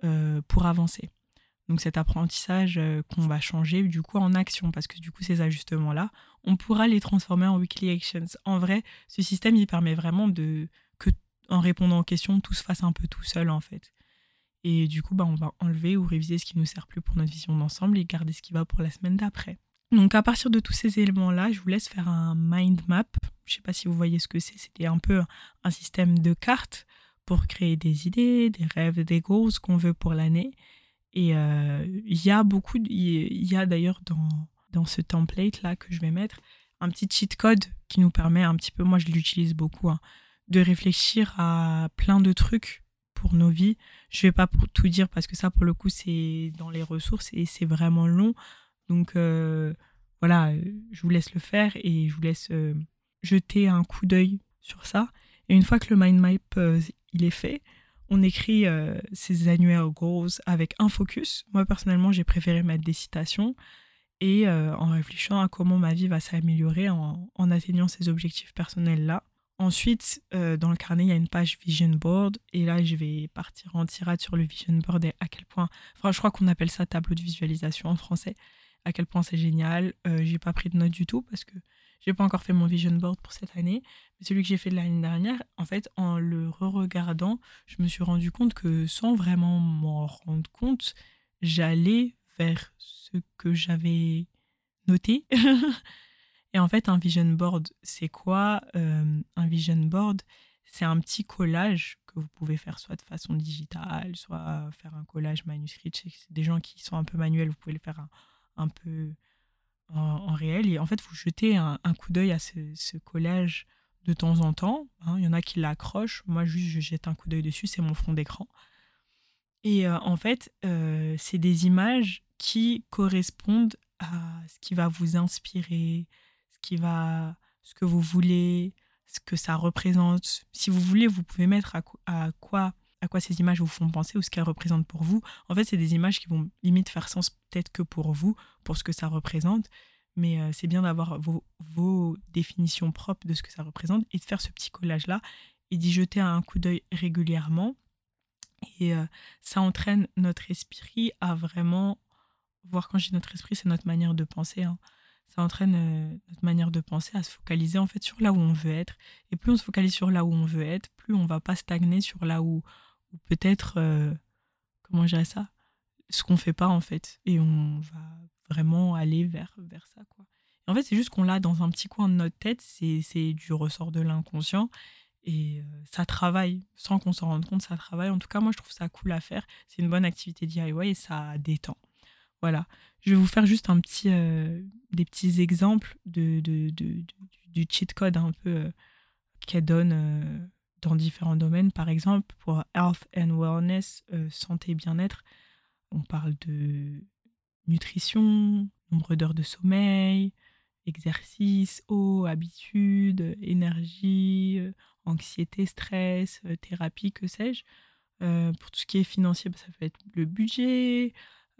euh, pour avancer. Donc cet apprentissage euh, qu'on va changer du coup en action parce que du coup ces ajustements-là, on pourra les transformer en weekly actions. En vrai, ce système il permet vraiment de que en répondant aux questions, tout se fasse un peu tout seul en fait. Et du coup, bah, on va enlever ou réviser ce qui nous sert plus pour notre vision d'ensemble et garder ce qui va pour la semaine d'après. Donc à partir de tous ces éléments-là, je vous laisse faire un mind map. Je ne sais pas si vous voyez ce que c'est. C'était un peu un système de cartes pour créer des idées, des rêves, des goals qu'on veut pour l'année. Et euh, il y a beaucoup, il y a d'ailleurs dans, dans ce template-là que je vais mettre, un petit cheat code qui nous permet un petit peu, moi je l'utilise beaucoup, hein, de réfléchir à plein de trucs pour nos vies. Je vais pas tout dire parce que ça, pour le coup, c'est dans les ressources et c'est vraiment long. Donc euh, voilà, je vous laisse le faire et je vous laisse euh, jeter un coup d'œil sur ça. Et une fois que le mind map il est fait, on écrit euh, ces annuaires goals avec un focus. Moi, personnellement, j'ai préféré mettre des citations et euh, en réfléchissant à comment ma vie va s'améliorer en, atteignant ces objectifs personnels-là. Ensuite, euh, dans le carnet, il y a une page vision board et là, je vais partir en tirade sur le vision board et à quel point, enfin, je crois qu'on appelle ça tableau de visualisation en français, à quel point c'est génial. j'ai pas pris de notes du tout parce que j'ai pas encore fait mon vision board pour cette année, mais celui que j'ai fait de l'année dernière, en fait, en le re-regardant, je me suis rendu compte que sans vraiment m'en rendre compte, j'allais vers ce que j'avais noté. Et en fait, un vision board, c'est quoi? Euh, Un vision board, c'est un petit collage que vous pouvez faire soit de façon digitale, soit faire un collage manuscrit. Des gens qui sont un peu manuels, vous pouvez le faire un peu en, réel. Et en fait, vous jetez un, coup d'œil à ce, collage de temps en temps. Hein. Il y en a qui l'accrochent. Moi, juste, je jette un coup d'œil dessus. C'est mon fond d'écran. Et euh, en fait, euh, c'est des images qui correspondent à ce qui va vous inspirer, ce, qui va, ce que vous voulez, ce que ça représente. Si vous voulez, vous pouvez mettre à, quoi à quoi ces images vous font penser ou ce qu'elles représentent pour vous. En fait, c'est des images qui vont limite faire sens peut-être que pour vous, pour ce que ça représente. Mais euh, c'est bien d'avoir vos, définitions propres de ce que ça représente et de faire ce petit collage-là et d'y jeter un coup d'œil régulièrement. Et euh, ça entraîne notre esprit à vraiment voir, quand je dis notre esprit, c'est notre manière de penser. Hein. Ça entraîne euh, notre manière de penser à se focaliser en fait sur là où on veut être. Et plus on se focalise sur là où on veut être, plus on va pas stagner sur là où, peut-être, euh, comment je ça, ce qu'on fait pas en fait. Et on va vraiment aller vers, vers ça. Quoi. En fait, c'est juste qu'on l'a dans un petit coin de notre tête, c'est du ressort de l'inconscient. Et euh, ça travaille, sans qu'on s'en rende compte, ça travaille. En tout cas, moi, je trouve ça cool à faire. C'est une bonne activité DIY et ça détend. Voilà. Je vais vous faire juste un petit, euh, des petits exemples de, de, de, du cheat code un peu euh, qu'elle donne dans différents domaines. Par exemple, pour Health and Wellness, santé et bien-être, on parle de nutrition, nombre d'heures de sommeil, exercice, eau, habitude, énergie, anxiété, stress, euh, thérapie, que sais-je. Euh, pour tout ce qui est financier, bah, ça peut être le budget,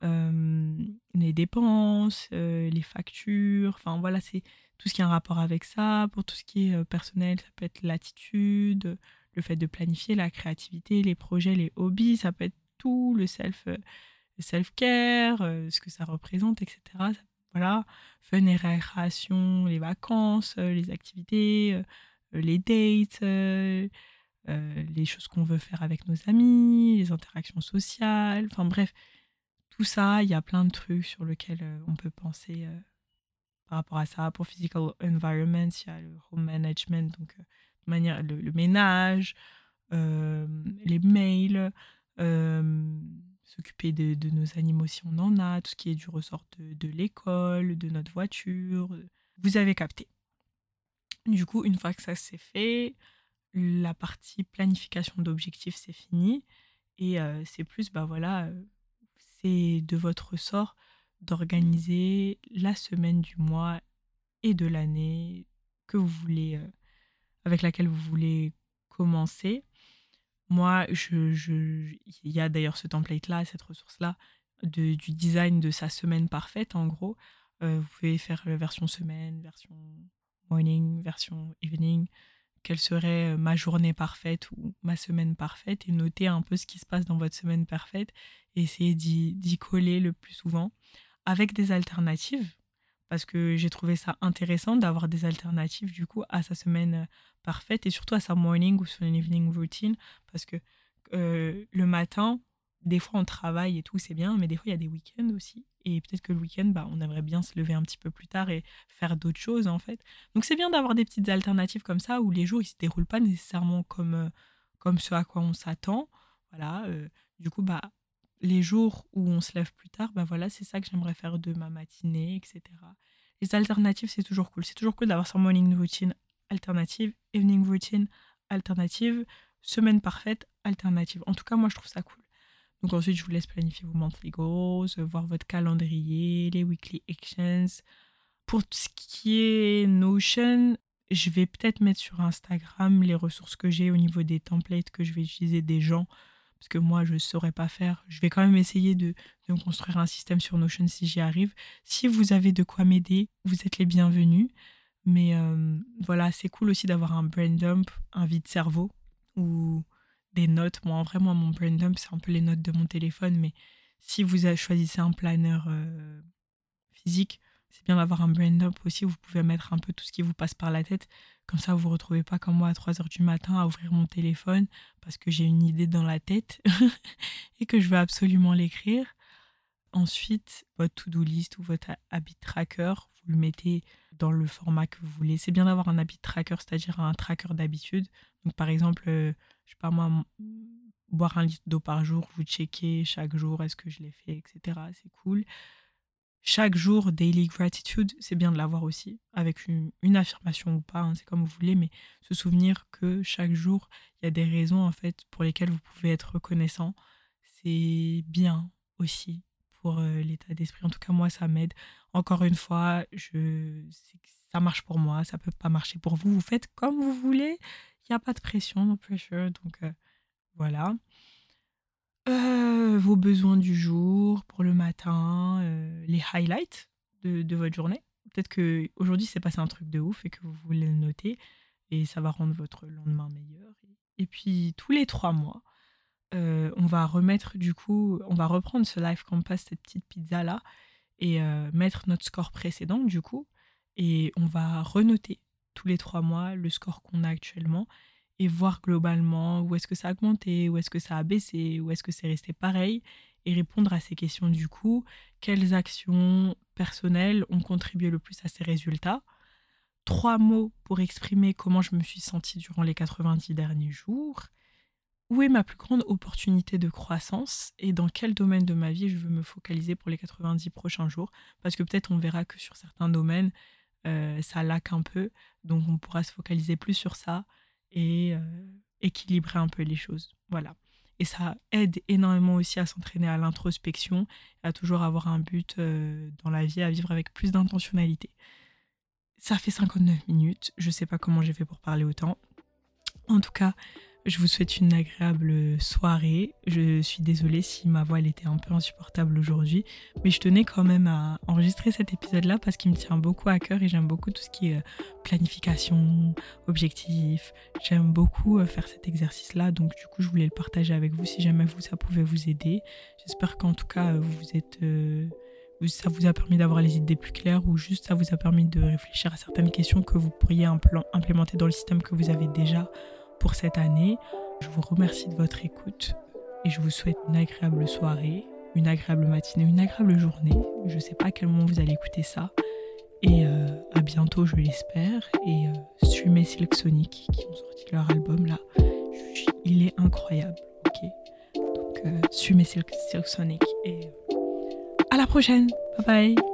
euh, les dépenses, les factures, enfin voilà, c'est tout ce qui a un rapport avec ça. Pour tout ce qui est personnel, ça peut être l'attitude, le fait de planifier, la créativité, les projets, les hobbies, ça peut être tout, le self, self-care, ce que ça représente, etc. voilà, fun et récréation, les vacances, les activités, euh, les dates, euh, euh, les choses qu'on veut faire avec nos amis, les interactions sociales, enfin bref, tout ça, il y a plein de trucs sur lesquels on peut penser par rapport à ça. Pour physical environment, il y a le home management, donc manière, le, ménage, les mails, s'occuper de, nos animaux si on en a, tout ce qui est du ressort de, de l'école, de notre voiture. Vous avez capté. Du coup, une fois que ça s'est fait, la partie planification d'objectifs, c'est fini. Et euh, c'est plus, bah voilà, euh, c'est de votre ressort d'organiser la semaine du mois et de l'année que vous voulez, euh, avec laquelle vous voulez commencer. Moi, je, je, il y a d'ailleurs ce template-là, cette ressource-là, du design de sa semaine parfaite, en gros. vous pouvez faire la version semaine, version morning, version evening, quelle serait euh, ma journée parfaite ou ma semaine parfaite et noter un peu ce qui se passe dans votre semaine parfaite et essayer d'y coller le plus souvent avec des alternatives parce que j'ai trouvé ça intéressant d'avoir des alternatives du coup à sa semaine euh, parfaite et surtout à sa morning ou son evening routine parce que euh, le matin des fois on travaille et tout, c'est bien, mais des fois il y a des week-ends aussi. Et peut-être que le week-end, bah, on aimerait bien se lever un petit peu plus tard et faire d'autres choses en fait. Donc c'est bien d'avoir des petites alternatives comme ça où les jours ils se déroulent pas nécessairement comme, euh, comme ce à quoi on s'attend. Voilà. Du coup, bah, les jours où on se lève plus tard, bah voilà, c'est ça que j'aimerais faire de ma matinée, etc. Les alternatives, c'est toujours cool. C'est toujours cool d'avoir son morning routine alternative, evening routine alternative, semaine parfaite alternative. En tout cas, moi, je trouve ça cool. Donc ensuite, je vous laisse planifier vos monthly goals, voir votre calendrier, les weekly actions. Pour ce qui est Notion, je vais peut-être mettre sur Instagram les ressources que j'ai au niveau des templates que je vais utiliser des gens, parce que moi, je ne saurais pas faire. Je vais quand même essayer de, construire un système sur Notion si j'y arrive. Si vous avez de quoi m'aider, vous êtes les bienvenus. Mais euh, voilà, c'est cool aussi d'avoir un brain dump, un vide cerveau, où des notes. Moi, en vrai, mon brain dump, c'est un peu les notes de mon téléphone. Mais si vous choisissez un planeur euh, physique, c'est bien d'avoir un brain dump aussi. Vous pouvez mettre un peu tout ce qui vous passe par la tête. Comme ça, vous ne vous retrouvez pas comme moi à 3 heures du matin à ouvrir mon téléphone parce que j'ai une idée dans la tête et que je veux absolument l'écrire. Ensuite, votre to-do list ou votre habit tracker, vous le mettez dans le format que vous voulez. C'est bien d'avoir un habit tracker, c'est-à-dire un tracker d'habitude. Donc, par exemple, euh, je sais pas moi, boire un litre d'eau par jour, vous checkez chaque jour, est-ce que je l'ai fait, etc. C'est cool. Chaque jour, daily gratitude, c'est bien de l'avoir aussi, avec une, affirmation ou pas, hein, c'est comme vous voulez, mais se souvenir que chaque jour, il y a des raisons en fait pour lesquelles vous pouvez être reconnaissant. C'est bien aussi pour euh, l'état d'esprit. En tout cas, moi, ça m'aide. Encore une fois, je ça marche pour moi, ça peut pas marcher pour vous. Vous faites comme vous voulez. Il n'y a pas de pression, no pressure. Donc euh, voilà. Euh, vos besoins du jour pour le matin, euh, les highlights de, votre journée. Peut-être que aujourd'hui c'est passé un truc de ouf et que vous voulez le noter et ça va rendre votre lendemain meilleur. Et puis tous les trois mois, on va remettre du coup, on va reprendre ce live compass, cette petite pizza là, et mettre notre score précédent du coup, et on va renoter tous les trois mois le score qu'on a actuellement et voir globalement où est-ce que ça a augmenté, où est-ce que ça a baissé, où est-ce que c'est resté pareil et répondre à ces questions du coup, quelles actions personnelles ont contribué le plus à ces résultats? Trois mots pour exprimer comment je me suis sentie durant les 90 derniers jours. Où est ma plus grande opportunité de croissance et dans quel domaine de ma vie je veux me focaliser pour les 90 prochains jours? Parce que peut-être on verra que sur certains domaines, euh, ça laque un peu. Donc on pourra se focaliser plus sur ça et euh, équilibrer un peu les choses. Voilà. Et ça aide énormément aussi à s'entraîner à l'introspection, à toujours avoir un but euh, dans la vie, à vivre avec plus d'intentionnalité. Ça fait 59 minutes. Je sais pas comment j'ai fait pour parler autant. En tout cas, je vous souhaite une agréable soirée. Je suis désolée si ma voix était un peu insupportable aujourd'hui, mais je tenais quand même à enregistrer cet épisode-là parce qu'il me tient beaucoup à cœur et j'aime beaucoup tout ce qui est euh, planification, objectif. J'aime beaucoup euh, faire cet exercice-là, donc du coup je voulais le partager avec vous si jamais vous ça pouvait vous aider. J'espère qu'en tout cas vous êtes ça vous a permis d'avoir les idées plus claires ou juste ça vous a permis de réfléchir à certaines questions que vous pourriez implémenter dans le système que vous avez déjà pour cette année. Je vous remercie de votre écoute et je vous souhaite une agréable soirée, une agréable matinée, une agréable journée. Je ne sais pas à quel moment vous allez écouter ça. Et euh, à bientôt, je l'espère. Et euh, streamez Silk Sonic qui ont sorti leur album là. Il est incroyable. Ok. Donc, euh, Silk Sonic. Et euh, à la prochaine. Bye bye.